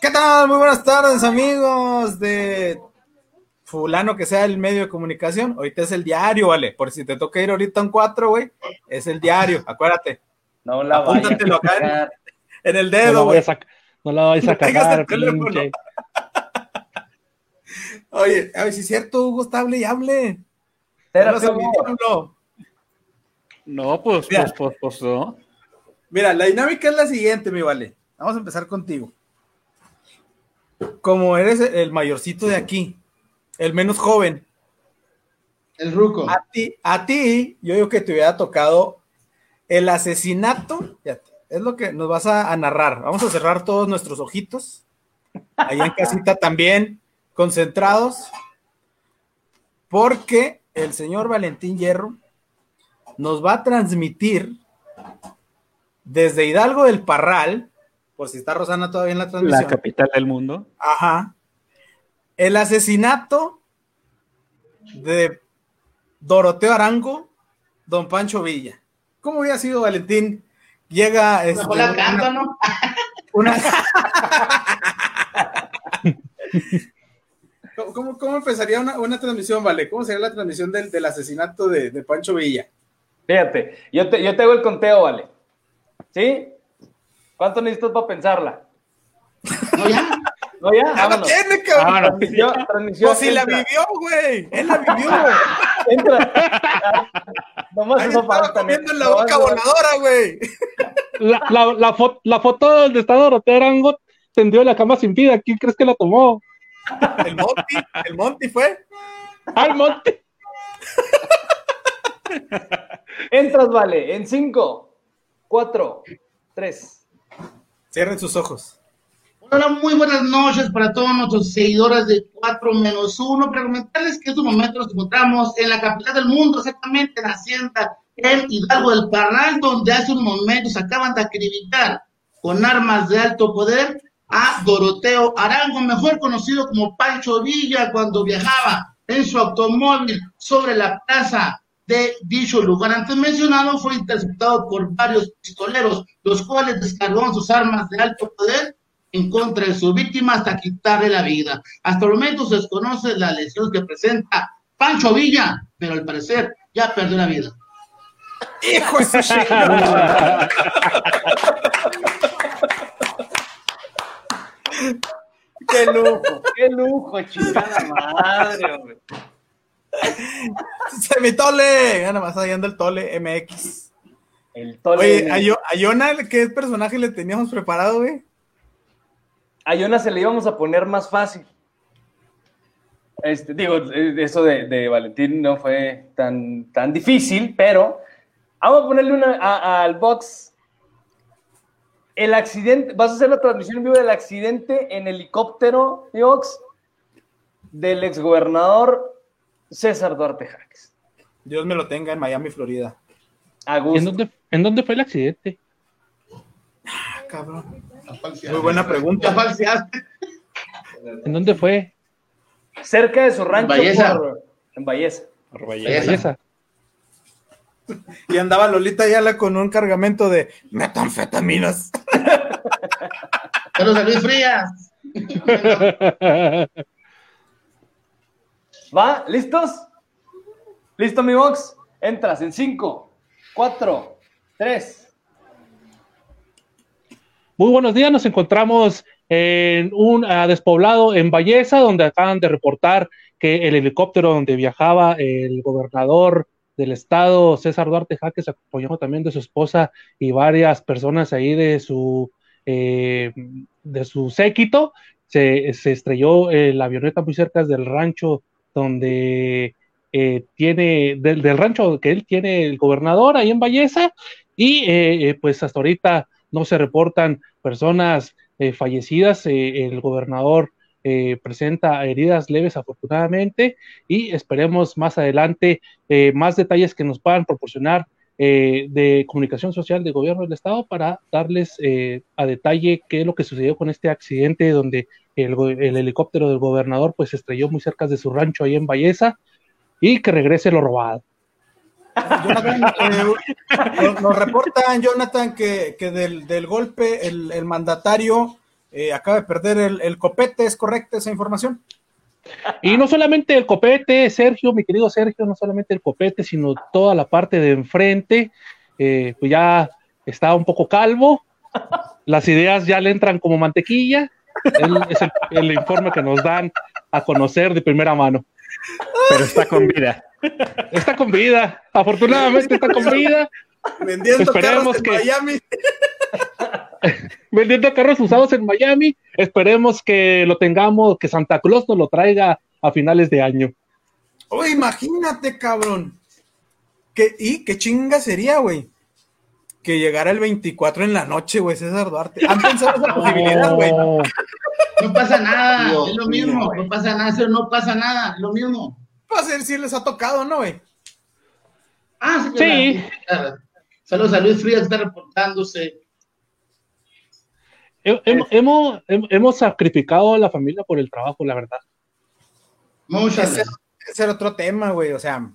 ¿Qué tal? Muy buenas tardes, amigos de fulano que sea el medio de comunicación. Ahorita es el diario, ¿vale? Por si te toca ir ahorita un 4, güey. Es el diario, acuérdate. No la vayas a Apúntatelo acá. cagar. En el No la, dedo, voy a güey. no la vais a cagar, el teléfono. pinche. Oye, a ver si es cierto, Hugo, está hable y hable. Hugo. micrófono. No, pues, Mira. pues, pues, pues, no. Mira, la dinámica es la siguiente, mi vale. Vamos a empezar contigo. Como eres el mayorcito de aquí, el menos joven, El ruco. a ti, a ti, yo digo que te hubiera tocado el asesinato. Fíjate, es lo que nos vas a, a narrar. Vamos a cerrar todos nuestros ojitos. Allá en casita también, concentrados. Porque el señor Valentín Hierro nos va a transmitir desde Hidalgo del Parral, por si está Rosana todavía en la transmisión. La capital del mundo. Ajá. El asesinato de Doroteo Arango, Don Pancho Villa. ¿Cómo hubiera sido Valentín? Llega. Este, la canto, ¿no? una- ¿Cómo, cómo, cómo empezaría una, una transmisión, Vale? ¿Cómo sería la transmisión del, del asesinato de, de Pancho Villa? Fíjate, yo te, yo te hago el conteo, vale. ¿Sí? ¿Cuánto necesitas para pensarla? No, ya. ¿No ya? ¡Ah, no Vámonos. tiene, cabrón! Ah. Transmisión, transmisión. Pues si la vivió, güey. Él la vivió. Entra. Nomás eso estaba falta. comiendo en la boca voladora, güey. La, la, la, fo- la foto donde está Doroteo Arango tendió en la cama sin vida. ¿Quién crees que la tomó? El Monty, el Monty fue. ¡Al monte! Entras, vale, en 5, 4, 3. Cierren sus ojos. Hola, muy buenas noches para todos nuestros seguidores de 4 menos 1. Para comentarles que en estos momentos nos encontramos en la capital del mundo, exactamente en la hacienda en Hidalgo del Parral, donde hace unos momentos acaban de acribicar con armas de alto poder a Doroteo Arango, mejor conocido como Pancho Villa, cuando viajaba en su automóvil sobre la plaza de dicho lugar antes mencionado, fue interceptado por varios pistoleros, los cuales descargaron sus armas de alto poder en contra de su víctima hasta quitarle la vida. Hasta el momento se desconoce la lesión que presenta Pancho Villa, pero al parecer ya perdió la vida. ¡Hijo de su chingada! ¡Qué lujo! ¡Qué lujo, chingada madre, hombre! ¡Se mi tole! Ya nada más ahí anda el tole MX. El tole. Oye, a, Yo- a Yona, ¿qué personaje le teníamos preparado, güey? A Jonas se le íbamos a poner más fácil. Este, digo, eh, eso de, de Valentín no fue tan, tan difícil, pero vamos a ponerle una al box. El accidente, vas a hacer la transmisión en vivo del accidente en helicóptero, mi box, del exgobernador César Duarte Jaques. Dios me lo tenga en Miami, Florida. A ¿En dónde, ¿En dónde fue el accidente? Ah, cabrón. Muy buena pregunta. Falseaste. ¿En dónde fue? Cerca de su rancho. Valleza. por- en Valleza. Esa. Y andaba Lolita Ayala con un cargamento de metanfetaminas. Pero Luis Frías. ¿Va? ¿Listos? ¿Listo, mi box? Entras en 5, 4, 3. Muy buenos días, nos encontramos en un ah, despoblado en Valleza, donde acaban de reportar que el helicóptero donde viajaba el gobernador del estado, César Duarte Jaques, acompañado también de su esposa y varias personas ahí de su, eh, de su séquito, se, se estrelló eh, la avioneta muy cerca del rancho donde eh, tiene, del, del rancho que él tiene el gobernador ahí en Valleza, y eh, pues hasta ahorita no se reportan personas fallecidas. el gobernador presenta heridas leves afortunadamente y esperemos más adelante más detalles que nos puedan proporcionar eh, de comunicación social del gobierno del estado para darles eh, a detalle qué es lo que sucedió con este accidente donde el, helicóptero del gobernador pues estrelló muy cerca de su rancho ahí en Valleza y que regrese lo robado. Jonathan, eh, nos, reportan, Jonathan, que, que del, golpe el, mandatario eh, acaba de perder el copete. ¿Es correcta esa información? Y no solamente el copete, Sergio, mi querido Sergio, no solamente el copete, sino toda la parte de enfrente, eh, pues ya está un poco calvo, las ideas ya le entran como mantequilla, Él- es el, el informe que nos dan a conocer de primera mano. Pero está con vida. Está con vida, afortunadamente está con vida, Vendiendo Esperemos carros en que- Miami. vendiendo carros usados en Miami, esperemos que lo tengamos, que Santa Claus nos lo traiga a finales de año. Oye, imagínate, cabrón. ¿Qué, ¿Y qué chinga sería, güey? Que llegara el 24 en la noche, güey, César Duarte. ¿Han pensado esa posibilidad, güey? No pasa nada, Dios es lo mío, mismo. No pasa nada, eso no pasa nada, lo mismo. Va a ser si les ha tocado, ¿no, güey? Ah, sí. Sí. Saludos a Luis Frías, está reportándose. He- hem- Hemos, hem- hemos sacrificado a la familia por el trabajo, la verdad. Muchas Ese, gracias. ese era otro tema, güey. O sea,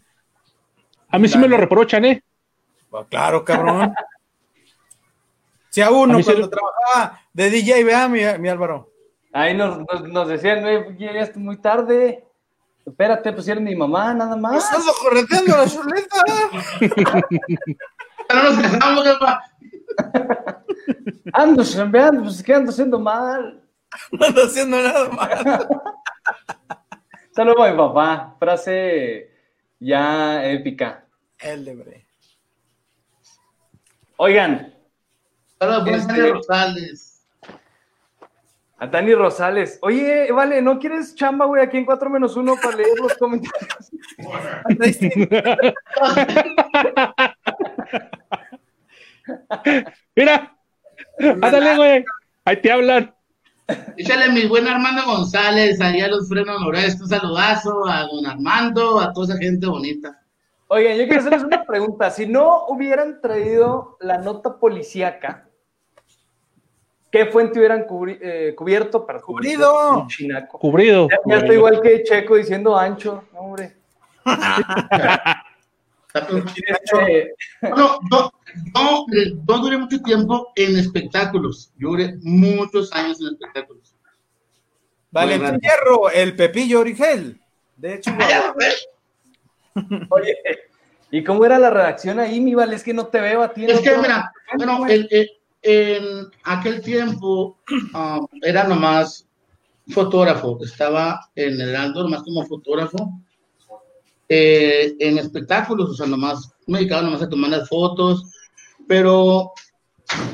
A mí sí me lo reprochan, ¿eh? pues, claro, cabrón. Si a uno A cuando le- trabajaba de DJ, vea, mi, mi Álvaro. Ahí nos, nos, nos decían, "Eh, llegaste muy tarde. Espérate, pues eres mi mamá, nada más. Estás correteando la chuleta. No nos casamos, jefa. Ando chambeando, pues ¿qué ando haciendo mal? No ando haciendo nada más. Saludos a mi papá, frase ya épica. El de bre. Oigan, Saludos a Este- Dani Rosales. a Dani Rosales. Oye, vale, ¿no quieres chamba, güey, aquí en 4 menos 1 para leer los comentarios? Mira, ándale, güey. Ahí te hablan. Échale mi buen Armando González, allá a los frenos noroeste, un saludazo a don Armando, a toda esa gente bonita. Oigan, yo quiero hacerles una pregunta. Si no hubieran traído la nota policíaca, ¿qué fuente hubieran cubri- eh, cubierto? Para Cubrido. Cubrido. Ya, ya estoy igual que Checo diciendo ancho, no, hombre. Este, No, no, no, no duré mucho tiempo en espectáculos. Yo duré muchos años en espectáculos. Valentín. Hierro, el Pepillo Origel. De hecho, Oye, ¿y cómo era la redacción ahí, mi vale? Es que no te veo a ti. Es que, mira, bueno, el- el- en aquel tiempo ah, era nomás fotógrafo. Estaba en el Heraldo nomás como fotógrafo. Eh, en espectáculos, o sea, nomás me dedicaba nomás a tomar las fotos. Pero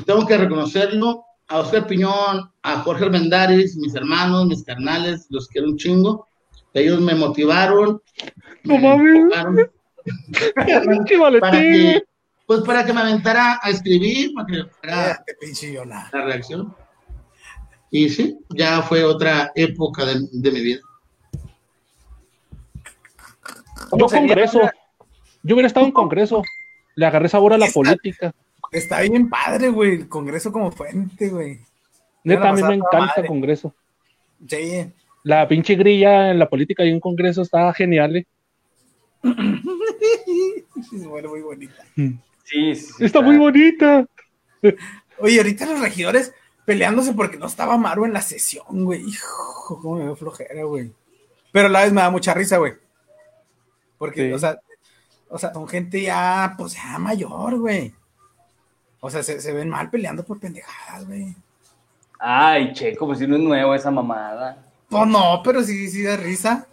tengo que reconocerlo a Oscar Piñón, a Jorge Armendáriz, mis hermanos, mis carnales, los quiero un chingo. Ellos me motivaron. No me mames. para que, pues para que me aventara a escribir, para que Yona. la reacción. Y sí, ya fue otra época de, de mi vida. ¿Cómo Yo congreso. una- Yo hubiera estado en congreso. Le agarré sabor a la política. Está bien padre, güey. El Congreso como fuente, güey. Neta, a mí me encanta madre. congreso. Sí. La pinche grilla en la política y un congreso está genial. ¿eh? Bueno, muy bonita. Sí, sí, sí, Está muy bonita. Oye, ahorita los regidores peleándose porque no estaba Maru en la sesión, güey. Hijo, cómo me veo flojera, güey. Pero a la vez me da mucha risa, güey. Porque, Sí. o sea, o sea, son gente ya, pues ya mayor, güey. O sea, se, se ven mal peleando por pendejadas, güey. Ay, Checo, pues si no es nuevo esa mamada. Pues no, pero sí, sí da risa.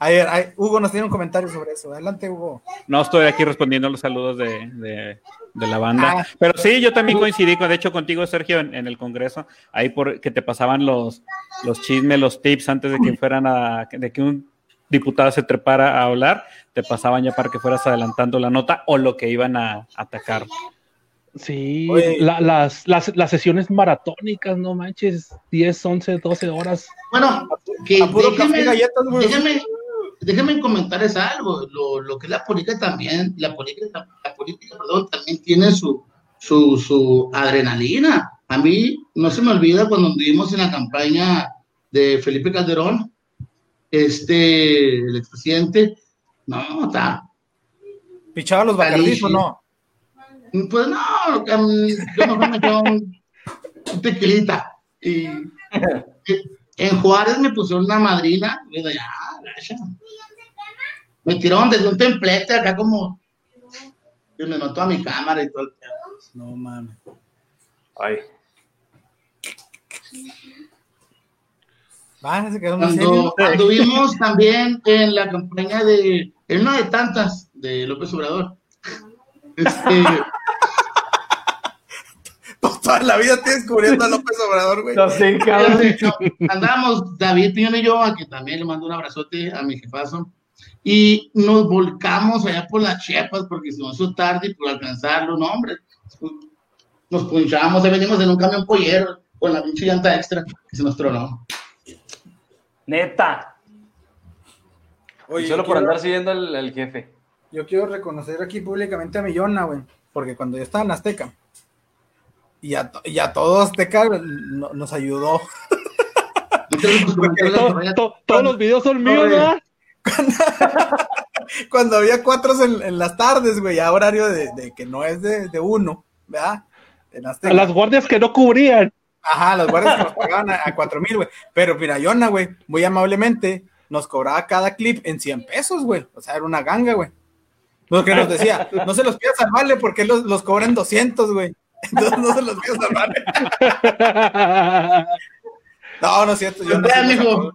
A ver, ay, Hugo nos tiene un comentario sobre eso. Adelante, Hugo. No estoy aquí respondiendo los saludos de, de- de la banda. Ah. Pero sí, yo también coincidí con, de hecho, contigo, Sergio, en, en el Congreso, ahí por que te pasaban los, los chismes, los tips antes de que fueran a, de que un diputado se trepara a hablar, te pasaban ya para que fueras adelantando la nota o lo que iban a atacar. Sí, la- las, las, las sesiones maratónicas, no manches, 10, 11, 12 horas. Bueno, que déjenme, galletas, déjenme, déjenme comentarles algo. Lo, lo que es la política también, la política, la política, perdón, también tiene su, su, su adrenalina. A mí no se me olvida cuando estuvimos en la campaña de Felipe Calderón, este, el expresidente, no, está, ¿Pichaba los bacardís o no? Pues no, um, yo mejor me quedo un, un tequilita. Y en Juárez me pusieron una madrina. Y yo, ya, gracias. Me tiraron desde un templete acá como. Y me notó a mi cámara y todo el. No mames. Ay. Va, se quedó muy Cuando serio. anduvimos también en la campaña de. En una de tantas de López Obrador. Este, Toda la vida tienes cubriendo a López Obrador, güey. No sé, cabrón. Andamos David Piñón y yo, a que también le mando un abrazote a mi jefazo, y nos volcamos allá por las Chiapas porque se nos hizo tarde y por alcanzarlo, no, hombre. Nos punchamos, ahí venimos en un camión pollero con la pinche llanta extra que se nos tronó. Neta. Oye, Solo por quiero- andar siguiendo al, al jefe. yo quiero reconocer aquí públicamente a Millona, güey, porque cuando yo estaba en Azteca, y a, y a todo Azteca no- nos ayudó. To- to- todos los videos son míos, ¿verdad? Cuando había cuatro en, en las tardes, güey, a horario de, de que no es de, de uno, ¿verdad? En A las guardias que no cubrían. Ajá, los guardias que nos pagaban a, a cuatro mil, güey. Pero Pirayona, güey, muy amablemente, nos cobraba cada clip en 100 pesos, güey. O sea, era una ganga, güey. Lo que nos decía, no se los pidas al vale porque los, los cobran 200, güey. Entonces no se los pidas al vale. No, no es cierto. Yo no,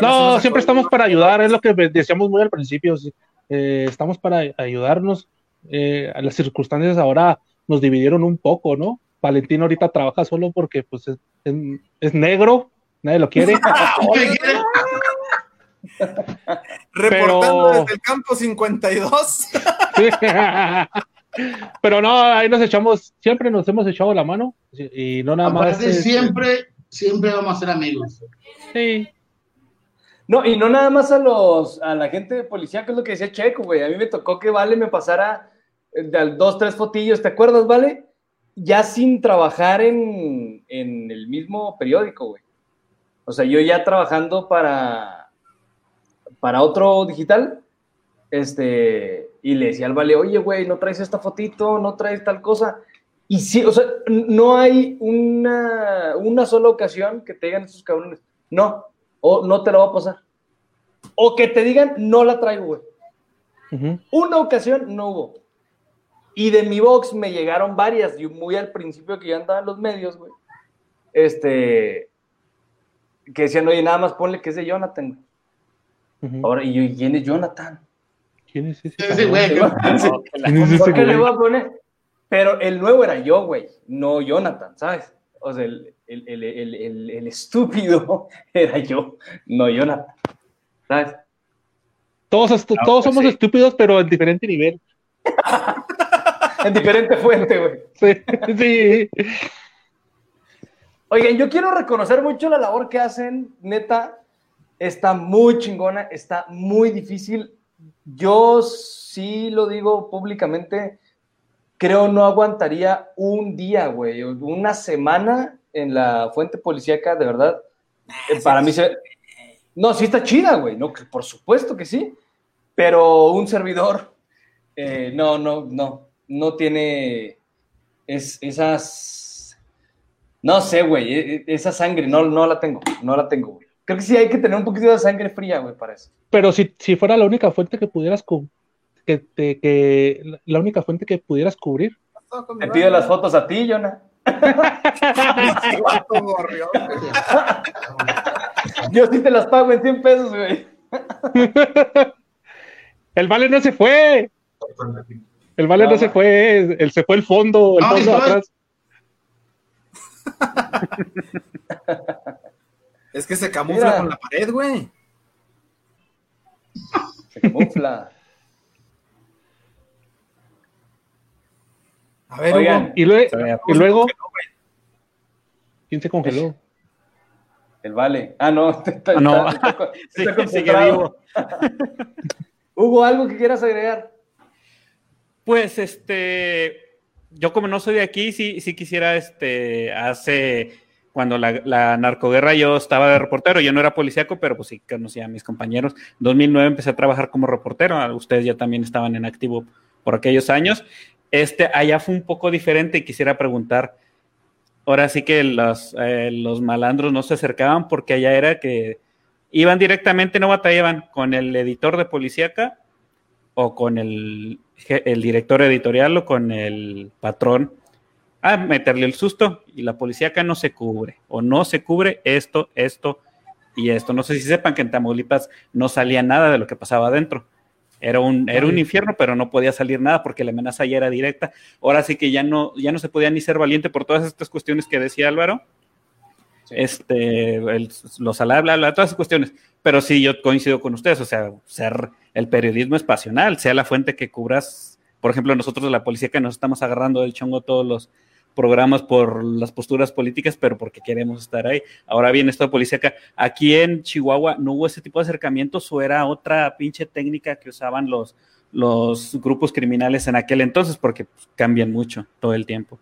No, siempre estamos para ayudar, es lo que decíamos muy al principio. sí. Eh, estamos para ayudarnos. Eh, las circunstancias ahora nos dividieron un poco, ¿no? Valentín ahorita trabaja solo porque pues es, es- es negro, nadie lo quiere. Reportando pero- desde el campo 52. Pero no, ahí nos echamos, siempre nos hemos echado la mano y no nada más. Aparte, siempre, siempre vamos a ser amigos. sí. No, y no nada más a los, a la gente de policía, que es lo que decía Checo, güey. A mí me tocó que Vale me pasara eh, de al- dos, tres fotillos, ¿te acuerdas, Vale? Ya sin trabajar en, en el mismo periódico, güey. O sea, yo ya trabajando para, para otro digital, este, y le decía al Vale, oye, güey, no traes esta fotito, no traes tal cosa. Y sí, o sea, no hay una, una sola ocasión que te digan estos cabrones, no, o no te la voy a pasar. O que te digan, no la traigo, güey. Una ocasión no hubo. Y de mi box me llegaron varias, y muy al principio que yo andaba en los medios, güey. Este, que decían, oye, nada más ponle que es de Jonathan. güey". Ujú. Ahora, y yo, ¿y quién es Jonathan? ¿Quién es ese? Ese güey? ¿Quién es ese ¿Por qué le güey? voy a poner? Pero el nuevo era yo, güey, no Jonathan, ¿sabes? O sea, el, el, el, el, el- el estúpido era yo, no Jonathan, ¿sabes? Todos, Ah, todos pues somos sí. estúpidos, pero en diferente nivel. En diferente fuente, güey. Sí, sí. Oigan, yo quiero reconocer mucho la labor que hacen, neta, está muy chingona, está muy difícil. Yo sí lo digo públicamente, creo no aguantaría un día, güey, una semana en la fuente policíaca, de verdad. Eh, Para mí se... No, sí está chida, güey, no, que por supuesto que sí, pero un servidor, eh, no, no, no, no tiene es, esas... No sé, güey, e- e- esa sangre no, no la tengo, no la tengo, güey. Creo que sí hay que tener un poquito de sangre fría, güey, para eso. Pero si, si fuera la única fuente que pudieras que, te- que la única fuente que pudieras cubrir. Te pido las fotos a ti, Jonah. Yo sí te las pago en 100 pesos, güey. El vale no se fue. El vale no, No, se fue. Él se fue el fondo, el No, fondo atrás. Es que se camufla Mira. con la pared, güey. Se camufla. A ver, Oigan, Hugo. Y, lue- luego, ¿quién se congeló? El vale. Ah, no. Está, Ah, no. está- está- Sí, está sigue vivo. Hugo, ¿algo que quieras agregar? Pues este, yo como no soy de aquí, sí, sí quisiera, este, hace, cuando la, narcoguerra yo estaba de reportero, yo no era policíaco, pero pues sí conocía a mis compañeros. 2009 empecé a trabajar como reportero, ustedes ya también estaban en activo por aquellos años. Este, allá fue un poco diferente y quisiera preguntar, ahora sí que los, eh, los malandros no se acercaban porque allá era que iban directamente, no batallaban con el editor de policíaca o con el, el director editorial o con el patrón a meterle el susto y la policíaca no se cubre o no se cubre esto, esto y esto. No sé si sepan que en Tamaulipas no salía nada de lo que pasaba adentro. Era un, era un infierno, pero no podía salir nada porque la amenaza ya era directa. Ahora sí que ya no, ya no se podía ni ser valiente por todas estas cuestiones que decía Álvaro. Este, el, los ala- bla, bla, todas esas cuestiones. Pero sí, yo coincido con ustedes. O sea, ser el periodismo es pasional, sea la fuente que cubras. Por ejemplo, nosotros la policía que nos estamos agarrando del chongo todos los programas por las posturas políticas, pero porque queremos estar ahí. Ahora bien, esto de policíaca, aquí en Chihuahua no hubo ese tipo de acercamientos o era otra pinche técnica que usaban los, los grupos criminales en aquel entonces, porque pues, cambian mucho todo el tiempo.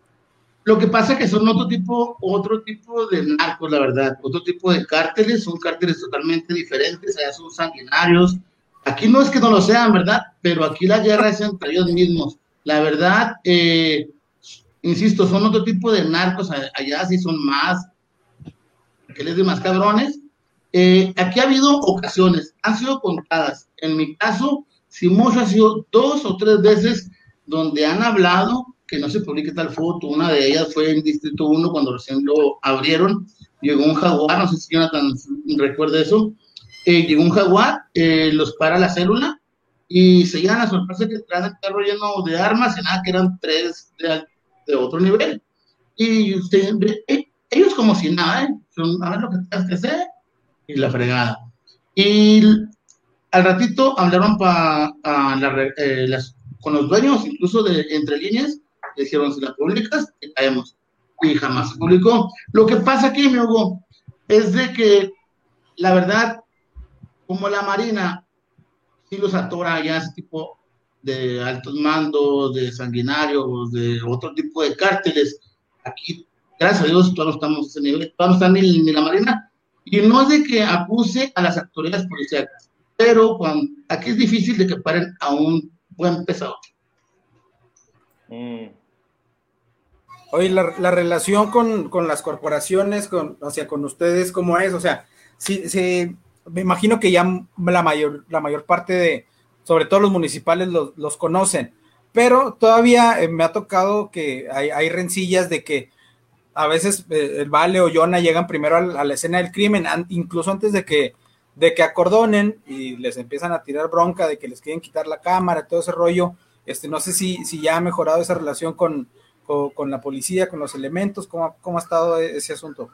Lo que pasa es que son otro tipo, otro tipo de narcos, la verdad, otro tipo de cárteles, son cárteles totalmente diferentes, allá son sanguinarios. Aquí no es que no lo sean, ¿verdad? Pero aquí la guerra es entre ellos mismos. La verdad, eh, insisto, son otro tipo de narcos, allá sí son más, que les de más cabrones. Eh, aquí ha habido ocasiones, han sido contadas. En mi caso, si mucho ha sido dos o tres veces donde han hablado que no se publique tal foto. Una de ellas fue en Distrito 1 cuando recién lo abrieron. Llegó un jaguar, no sé si Jonathan recuerda eso. Eh, llegó un jaguar, eh, los para la célula y se llegan a sorpresa que traen el carro lleno de armas y nada, que eran tres de, otro nivel. Y usted, eh, ellos como si nada, Son, a ver lo que tienes que hacer y la fregada. Y al ratito hablaron para las con los dueños, incluso de entre líneas, dijeron, si la publicas, te caemos. Y jamás se publicó. Lo que pasa aquí, mi Hugo, es de que, la verdad, como la Marina sí los atora ya ese tipo de altos mandos, de sanguinarios, de otro tipo de cárteles, aquí, gracias a Dios, todos estamos a ese nivel, todos no están ni, la Marina, y no es de que acuse a las autoridades policiales, pero cuando, aquí es difícil de que paren a un buen pesador. Mm. Oye, la, relación con, las corporaciones, con, o sea, con ustedes, ¿cómo es? O sea, sí, sí, me imagino que ya la mayor, la mayor parte de, sobre todo los municipales, los, conocen, pero todavía eh, me ha tocado que hay, rencillas de que a veces eh, el Vale o Yona llegan primero a, la escena del crimen, incluso antes de que, de que acordonen y les empiezan a tirar bronca de que les quieren quitar la cámara, todo ese rollo. Este, no sé si, si ya ha mejorado esa relación con, con, la policía, con los elementos? ¿Cómo, ¿Cómo ha estado ese asunto?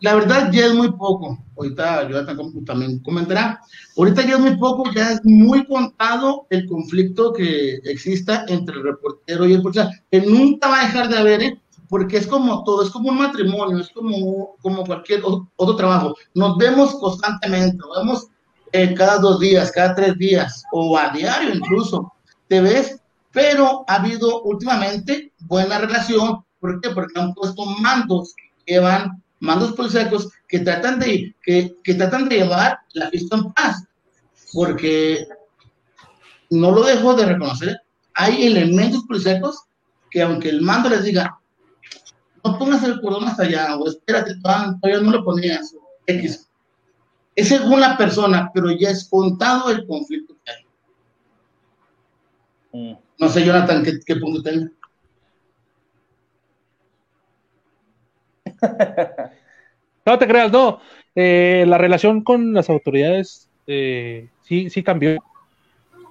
La verdad ya es muy poco. Ahorita yo también comentará. Ahorita ya es muy poco, ya es muy contado el conflicto que exista entre el reportero y el policía, que nunca va a dejar de haber, ¿eh? porque es como todo, es como un matrimonio, es como, como cualquier otro trabajo. Nos vemos constantemente, nos vemos eh, cada dos días, cada tres días, o a diario incluso. Te ves pero ha habido últimamente buena relación. ¿Por qué? Porque han puesto mandos que llevan, mandos policíacos que tratan de, que tratan de llevar la fiesta en paz. Porque no lo dejo de reconocer, hay elementos policíacos que aunque el mando les diga, no pongas el cordón hasta allá, o espérate, todavía no lo ponías, X. Es según la persona, pero ya es contado el conflicto que hay. No sé, Jonathan, qué, punto tenga. no te creas, no. Eh, la relación con las autoridades eh, sí, sí cambió.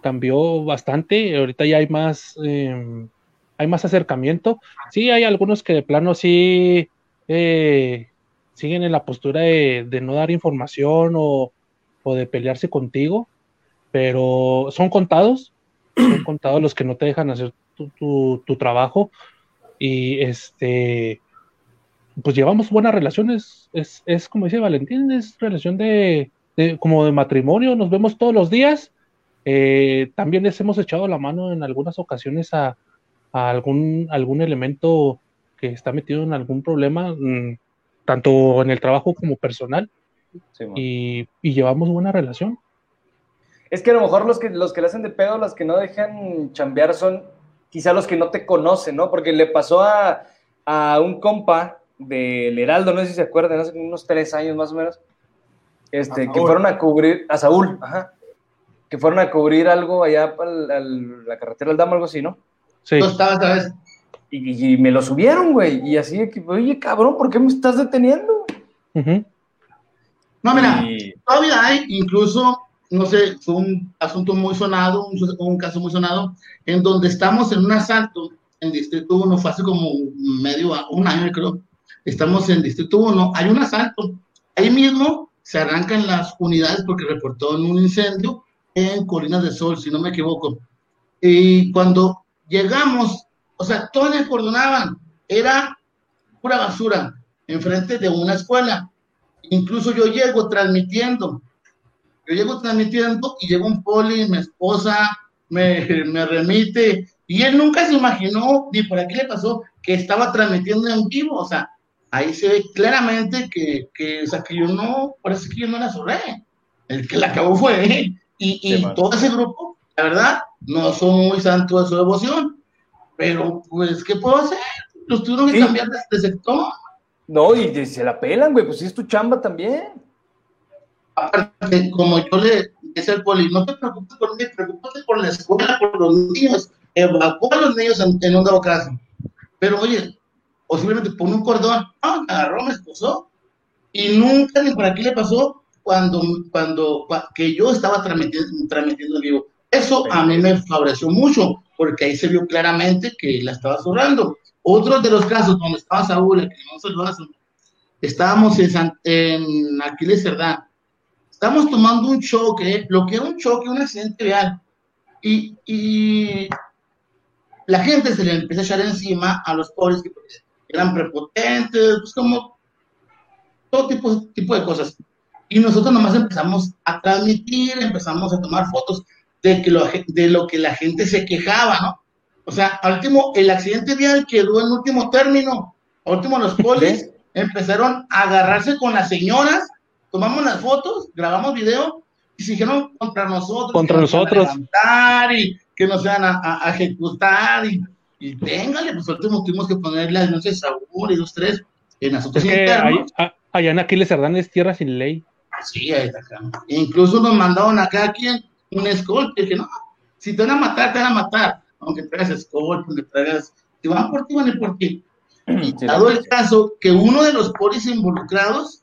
Cambió bastante. Ahorita ya hay más, em, hay más acercamiento. Sí, hay algunos que de plano sí eh, siguen en la postura de, no dar información o de pelearse contigo, pero son contados son contados los que no te dejan hacer tu, trabajo. Y este pues llevamos buenas relaciones. Es, es como dice Valentín es relación de, como de matrimonio. Nos vemos todos los días. Eh, también les hemos echado la mano en algunas ocasiones a, algún algún elemento que está metido en algún problema mm, tanto en el trabajo como personal. Y, y llevamos buena relación es que a lo mejor los que, los que le hacen de pedo, los que no dejan chambear son quizá los que no te conocen, ¿no? Porque le pasó a, un compa del Heraldo, no sé si se acuerdan, hace unos tres años más o menos, este, que fueron a cubrir, a Saúl, ajá, que fueron a cubrir algo allá para la carretera del Damo, algo así, ¿no? Sí. ¿Tú estabas, sabes? Y, me lo subieron, güey, y así, oye, cabrón, ¿por qué me estás deteniendo? No, mira, todavía hay incluso no sé, fue un asunto muy sonado, un, caso muy sonado, en donde estamos en un asalto en Distrito 1, fue hace como medio, un año creo, estamos en Distrito 1, hay un asalto, ahí mismo se arrancan las unidades porque reportó un incendio en Colinas de Sol, si no me equivoco. Y cuando llegamos, o sea, todos les cordonaban, era pura basura, enfrente de una escuela. Incluso yo llego transmitiendo yo llego transmitiendo y llega un poli, mi esposa, me, me remite, y él nunca se imaginó, ni por aquí le pasó, que estaba transmitiendo en vivo, o sea, ahí se ve claramente que, que, o sea, que yo no, parece que yo no la zorré, el que la acabó fue él, y, y Sí, todo ese grupo, la verdad, no son muy santos de su devoción, pero pues, ¿qué puedo hacer? Los tuvieron que Sí. cambiar de, de sector. No, y, y se la pelan, güey, pues sí es tu chamba también. Aparte, como yo le decía al poli, no te preocupes por mí, preocúpate por la escuela, por los niños, evacúa a los niños en, en un dado caso. Pero oye, o simplemente pone un cordón, ah, me agarró, me esposó, y nunca ni por aquí le pasó cuando, cuando, cua- que yo estaba transmitiendo, transmitiendo en vivo. Eso a mí me favoreció mucho, porque ahí se vio claramente que la estaba zorrando. Otro de los casos donde estaba Saúl, el que no estábamos en, en Aquiles Cerdán, estamos tomando un choque, lo que era un choque, un accidente vial, y, y la gente se le empieza a echar encima a los pobres que eran prepotentes, pues como todo tipo, tipo de cosas. Y nosotros nomás empezamos a transmitir, empezamos a tomar fotos de, que lo, de lo que la gente se quejaba, ¿no? O sea, al último, el accidente vial quedó en último término. Al último, los polis empezaron a agarrarse con las señoras, tomamos las fotos, grabamos video y se dijeron contra nosotros. Contra que nos iban a nosotros. y que nos iban a, a- a ejecutar. Y, y véngale, pues último tuvimos que ponerle las noches Saúl y dos, tres en ahí- a- allá en Aquiles Cerdán es tierra sin ley. Sí, ahí está acá. Incluso nos mandaron acá quien un escolta, que no, si te van a matar, te van a matar, aunque traigas escolta, aunque traigas, si van por ti, van a ir por ti. Y Sí, dado el caso que uno de los polis involucrados,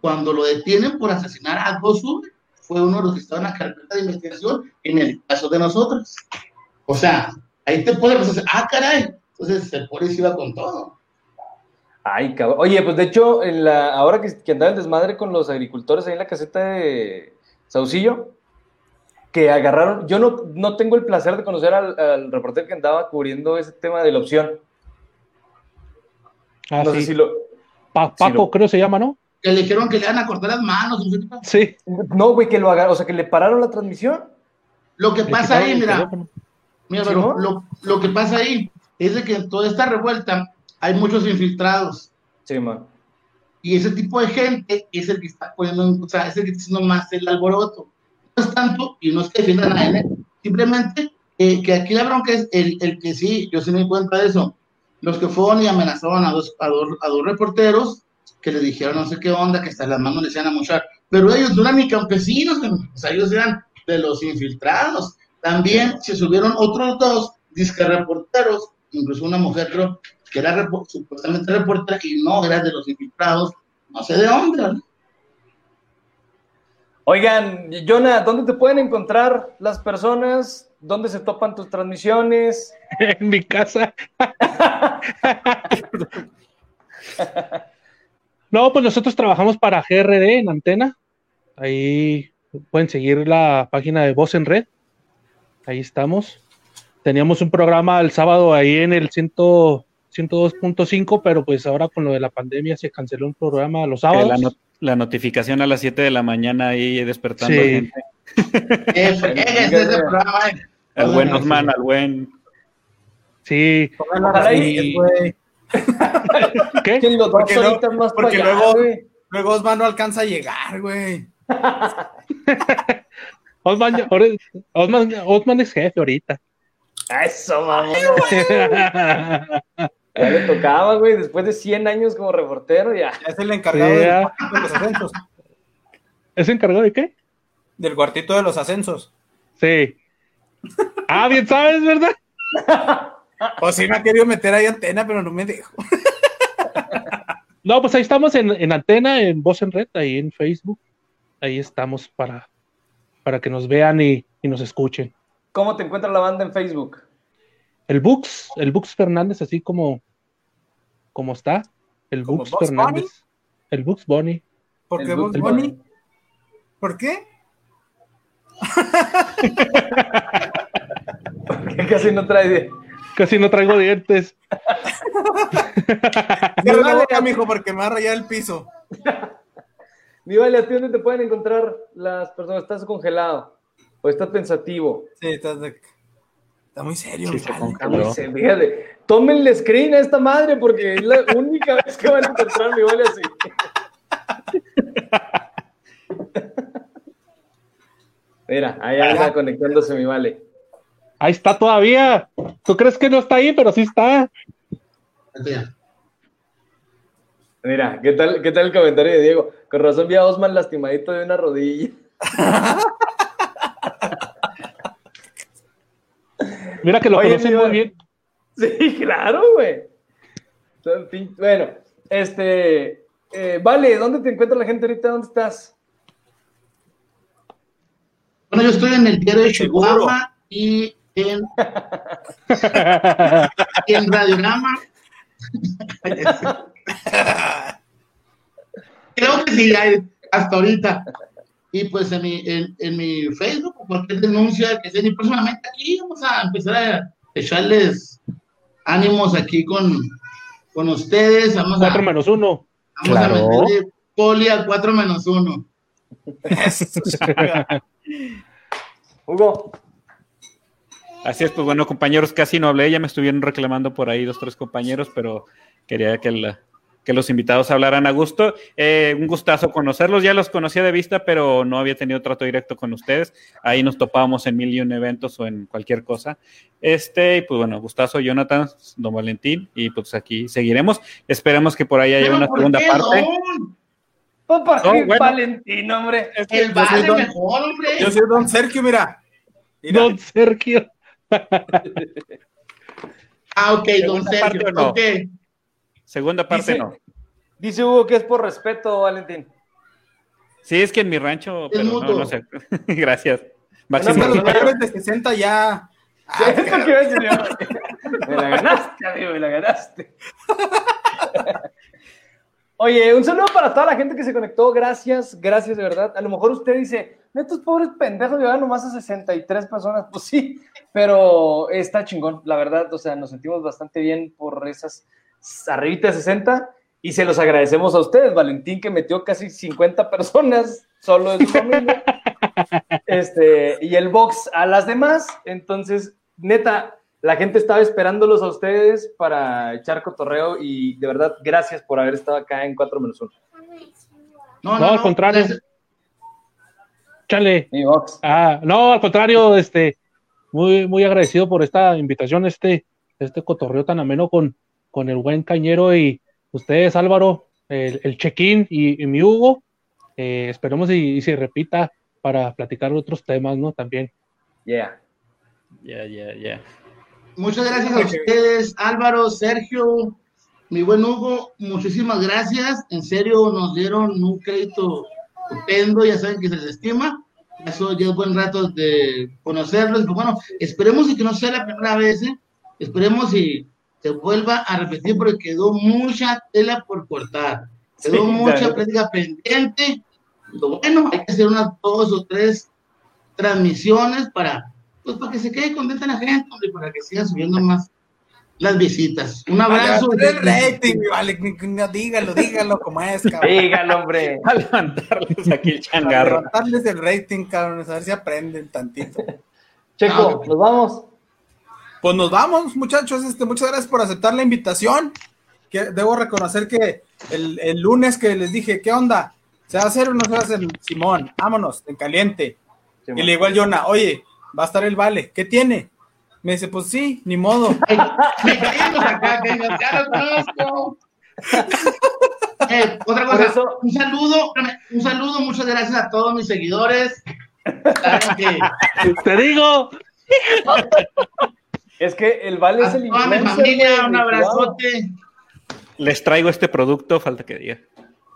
cuando lo detienen por asesinar a Gosu, fue uno de los que estaban en la carpeta de investigación en el caso de nosotros. O sea, ahí te puede pensar, ah, caray, entonces el polis iba con todo. Ay, cabrón. Oye, pues de hecho, en la, ahora que, que andaba el desmadre con los agricultores ahí en la caseta de Saucillo, que agarraron, yo no, no tengo el placer de conocer al, al reportero que andaba cubriendo ese tema de la opción. Ah, no sí. sé si lo... Pa- Paco, lo- creo se llama, ¿no? Que le dijeron que le iban a cortar las manos, no. Sí. No, güey, que lo agarraron, o sea, que le pararon la transmisión. Lo que pasa ahí, mira. Mira, ¿Sí, pero no? lo, lo que pasa ahí es de que en toda esta revuelta hay muchos infiltrados Sí, man. y ese tipo de gente es el que está poniendo, o sea, es el que está haciendo más el alboroto. No es tanto, y no es que defiendan a nadie, ¿eh? simplemente eh, que aquí la bronca es el, el que sí, yo sí me di cuenta de eso. Los que fueron y amenazaron a dos, a dos, a dos reporteros que les dijeron no sé qué onda, que hasta las manos les iban a mochar, pero ellos no eran ni campesinos, o sea, ellos eran de los infiltrados. También se subieron otros dos disque reporteros, incluso una mujer creo que era supuestamente reportera y no era de los infiltrados, no sé de dónde. ¿no? Oigan, Jonah, ¿dónde te pueden encontrar las personas? ¿Dónde se topan tus transmisiones? en mi casa. no, pues nosotros trabajamos para GRD en Antena. Ahí pueden seguir la página de Voz en Red. Ahí estamos. Teníamos un programa el sábado ahí en el 100 102.5, pero pues ahora con lo de la pandemia se canceló un programa los sábados. la, no- la notificación a las 7 de la mañana ahí despertando Sí. gente. Eh, de ese programa, eh. Al buen Osman, al buen. Sí. Ojalá y- Sí, güey. ¿Qué? ¿Quién los dos Porque no- horitas más porque para allá, luego- Osman no alcanza a llegar, güey. Osman, Osman, Osman es jefe ahorita. Eso, mamón. Ya le tocaba, güey, después de 100 años como reportero, ya. Ya es el encargado Sí, del cuartito de los ascensos. ¿Es encargado de qué? Del cuartito de los ascensos. Sí. Ah, bien sabes, ¿verdad? O sí me ha querido meter ahí antena, pero no me dejo. No, pues ahí estamos en, en antena, en Voz en Red, ahí en Facebook. Ahí estamos para, para que nos vean y, y nos escuchen. ¿Cómo te encuentra la banda en Facebook? El Bux, el Bux Fernández, así como, como está. El ¿Como Bux Fernández. El Bux Bunny. ¿Por qué Bugs Bunny? ¿Por qué? Que casi no trae de... Casi no traigo dientes. Cierra la boca, mijo, porque me va a rayar el piso. Mi vale, ¿a ti dónde te pueden encontrar las personas? Estás congelado. ¿O estás pensativo? Sí, estás de- está muy serio. Sí, vale. tómenle screen a esta madre porque es la única vez que van a encontrar mi vale así. Mira, ahí está conectándose mi vale. Ahí está todavía. ¿Tú crees que no está ahí? Pero sí está. Mira, ¿qué tal, ¿qué tal el comentario de Diego? Con razón vi a Osman lastimadito de una rodilla. Mira que lo Oye, conocen muy bien. Sí, claro, güey. Bueno, este. eh, vale, ¿dónde te encuentra la gente ahorita? ¿Dónde estás? Bueno, yo estoy en el diario de. Chihuahua y en, en Radiograma. Creo que sí, hay, hasta ahorita. Y pues en mi, en, en mi Facebook, cualquier denuncia que sea, y próximamente aquí vamos a empezar a echarles ánimos aquí con, con ustedes. Vamos a, Cuatro menos uno. vamos a meterle poli a 4 menos 1. Hugo. Así es, pues bueno, compañeros, casi no hablé, ya me estuvieron reclamando por ahí dos, tres compañeros, pero quería que, la- que los invitados hablaran a gusto. Eh, un gustazo conocerlos, ya los conocía de vista, pero no había tenido trato directo con ustedes. Ahí nos topábamos en mil y un eventos o en cualquier cosa. Este, y pues bueno, gustazo, Jonathan, don Valentín, y pues aquí seguiremos. Esperemos que por ahí haya una ¿por segunda parte. No, bueno. Valentín, hombre. Es que El yo vale soy don- mejor, hombre. Yo soy don Sergio, mira. Mira, Don Sergio. Ah, ok, don Segunda Sergio. parte o no. Ok. Segunda parte Dice- no. Dice Hugo que es por respeto, Valentín. Sí, es que en mi rancho, Es pero no, mutuo. no sé. Gracias. es Máximo que los persona- mayores de 60 ya. Ah, es que. Me la ganaste, amigo, me la ganaste. Oye, un saludo para toda la gente que se conectó. Gracias, gracias de verdad. A lo mejor usted dice, estos pobres pendejos llegaron nomás a 63 personas. Pues sí, pero está chingón, la verdad. O sea, nos sentimos bastante bien por esas arribita de 60 y se los agradecemos a ustedes. Valentín, que metió casi 50 personas solo de su familia. este, y el box a las demás. Entonces, neta, la gente estaba esperándolos a ustedes para echar cotorreo y de verdad, gracias por haber estado acá en 4 menos 1. No, No, al contrario. Chale. Ah, no, al contrario, este, muy, muy agradecido por esta invitación, este, este cotorreo tan ameno con, con el buen Cañero y ustedes, Álvaro, el, el check-in y, y mi Hugo. Eh, esperemos y, y se repita para platicar de otros temas, ¿no? También. Yeah. Ya, ya, ya. Muchas gracias a ustedes, Álvaro, Sergio, mi buen Hugo, muchísimas gracias. En serio, nos dieron un crédito estupendo, ya saben que se les estima. Eso ya es buen rato de conocerlos. Pero bueno, esperemos y que no sea la primera vez, ¿eh? Esperemos y se vuelva a repetir porque quedó mucha tela por cortar. Quedó Sí, mucha claro. plática pendiente. Lo bueno, hay que hacer unas dos o tres transmisiones para, pues, para que se quede contenta la gente, hombre, para que sigan subiendo más las visitas. Un abrazo. Vale, el rating, vale, dígalo, dígalo como es, cabrón. Dígalo, hombre. A levantarles aquí el changarro. levantarles el rating, cabrón, a ver si aprenden tantito. Checo, nos vamos. Pues nos vamos, muchachos. Este, muchas gracias por aceptar la invitación. Que debo reconocer que el, el lunes que les dije, ¿qué onda? ¿Se va a hacer o no se va a hacer? Simón, vámonos, en caliente. Y le digo al Jonah, oye, va a estar el vale, ¿qué tiene? Me dice, pues sí, ni modo. Me caímos acá, que nos- ya lo conozco. Eh, otra Por cosa, eso- un saludo, un saludo, muchas gracias a todos mis seguidores. Que Te digo, Es que el Vale a es el toda mi familia, un abrazote. Les traigo este producto, falta que diga.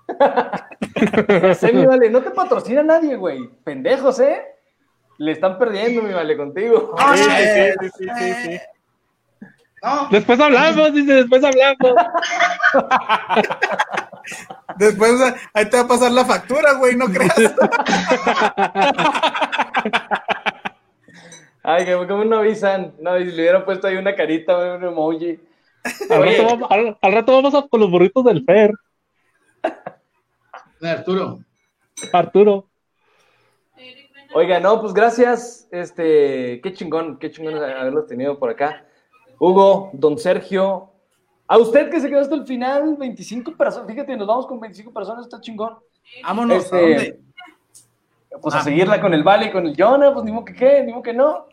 Chihuahua. Sí, mi Vale, no te patrocina nadie, güey. Pendejos, ¿eh? Le están perdiendo, mi Vale, contigo. Sí, sí, sí, sí, sí. no, después hablamos, dice, después hablamos. Después ahí te va a pasar la factura, güey, no creas. Ay, que como no avisan. No, y le hubieran puesto ahí una carita, un emoji. Al Oye. rato, vamos, al- al rato vamos a- con los burritos del Fer, Arturo. Arturo. Oiga, no, pues gracias. Este, qué chingón, qué chingón haberlos tenido por acá. Hugo, don Sergio, a usted que se quedó hasta el final, 25 personas, fíjate, nos vamos con 25 personas, está chingón. Vámonos, Este, ¿a dónde? Pues a Ah. seguirla con el Vale y con el Jonah, pues ni modo que qué, ni modo que no.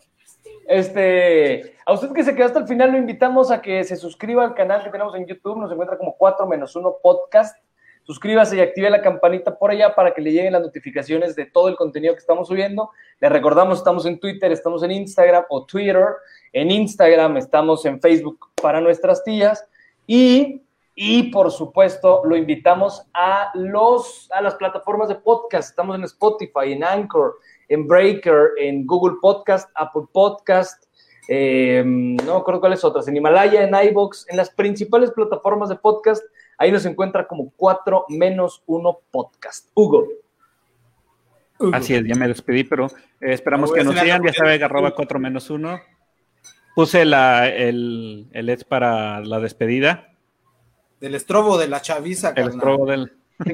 Este, a usted que se quedó hasta el final, lo invitamos a que se suscriba al canal que tenemos en YouTube, nos encuentra como 4 menos 1 podcast. Suscríbase y active la campanita por allá para que le lleguen las notificaciones de todo el contenido que estamos subiendo. Le recordamos, estamos en Twitter, estamos en Instagram o Twitter. En Instagram estamos en Facebook para nuestras tías. Y, y por supuesto, lo invitamos a, los, a las plataformas de podcast. Estamos en Spotify, en Anchor, en Breaker, en Google Podcast, Apple Podcast, eh, no me acuerdo cuáles otras, en Himalaya, en iBox, en las principales plataformas de podcast. Ahí nos encuentra como 4 menos 1 podcast. Hugo. Así es, ya me despedí, pero eh, esperamos No que nos sigan. Ya sabe, que- arroba 4 menos 1. Puse la, el, el EDS para la despedida, Del estrobo de la chaviza, el carnal. estrobo del.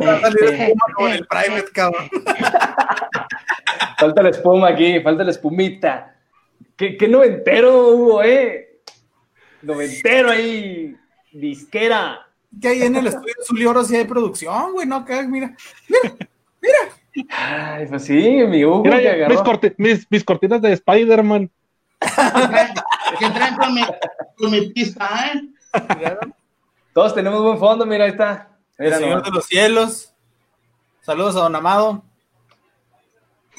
Va a salir espuma como en el private, cabrón. Falta la espuma aquí, falta la espumita. ¿Qué, qué noventero, Hugo, eh? Noventero ahí, disquera. Que ahí en el estudio de Zully Oro sí hay producción, güey, no, que mira. Ay, pues sí, mi Hugo Mira, que mis, corti- mis- mis cortinas de Spider-Man. Que traen con mi, con mi pista, ¿eh? Todos tenemos buen fondo, mira, ahí está. El Mira Señor nomás. de los Cielos. Saludos a Don Amado.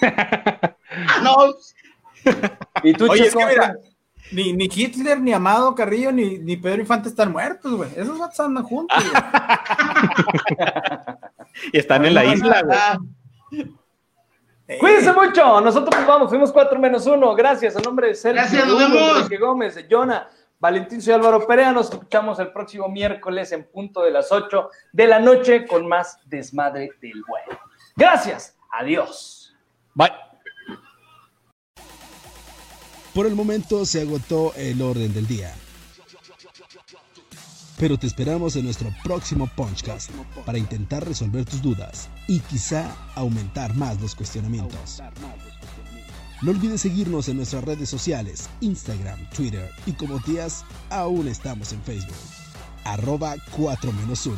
Ah, no, ¿Y tú, Oye, es Checo, que mira? Ni, ni Hitler, ni Amado Carrillo, ni, ni Pedro Infante están muertos, güey. Esos vatos andan juntos, güey. Y están en la isla, güey. Eh, Cuídense mucho, nosotros nos vamos, fuimos 4 menos 1. Gracias, a nombre de Sergio, Gracias, Hugo. Enrique Gómez, Jonah, Valentín soy Álvaro Perea. Nos escuchamos el próximo miércoles en punto de las 8 de la noche con más desmadre del bueno. Gracias, adiós. Bye. Por el momento se agotó el orden del día. Pero te esperamos en nuestro próximo Punchcast para intentar resolver tus dudas y quizá aumentar más los cuestionamientos. No olvides seguirnos en nuestras redes sociales, Instagram, Twitter y como tías, aún estamos en Facebook. Arroba 4 menos 1.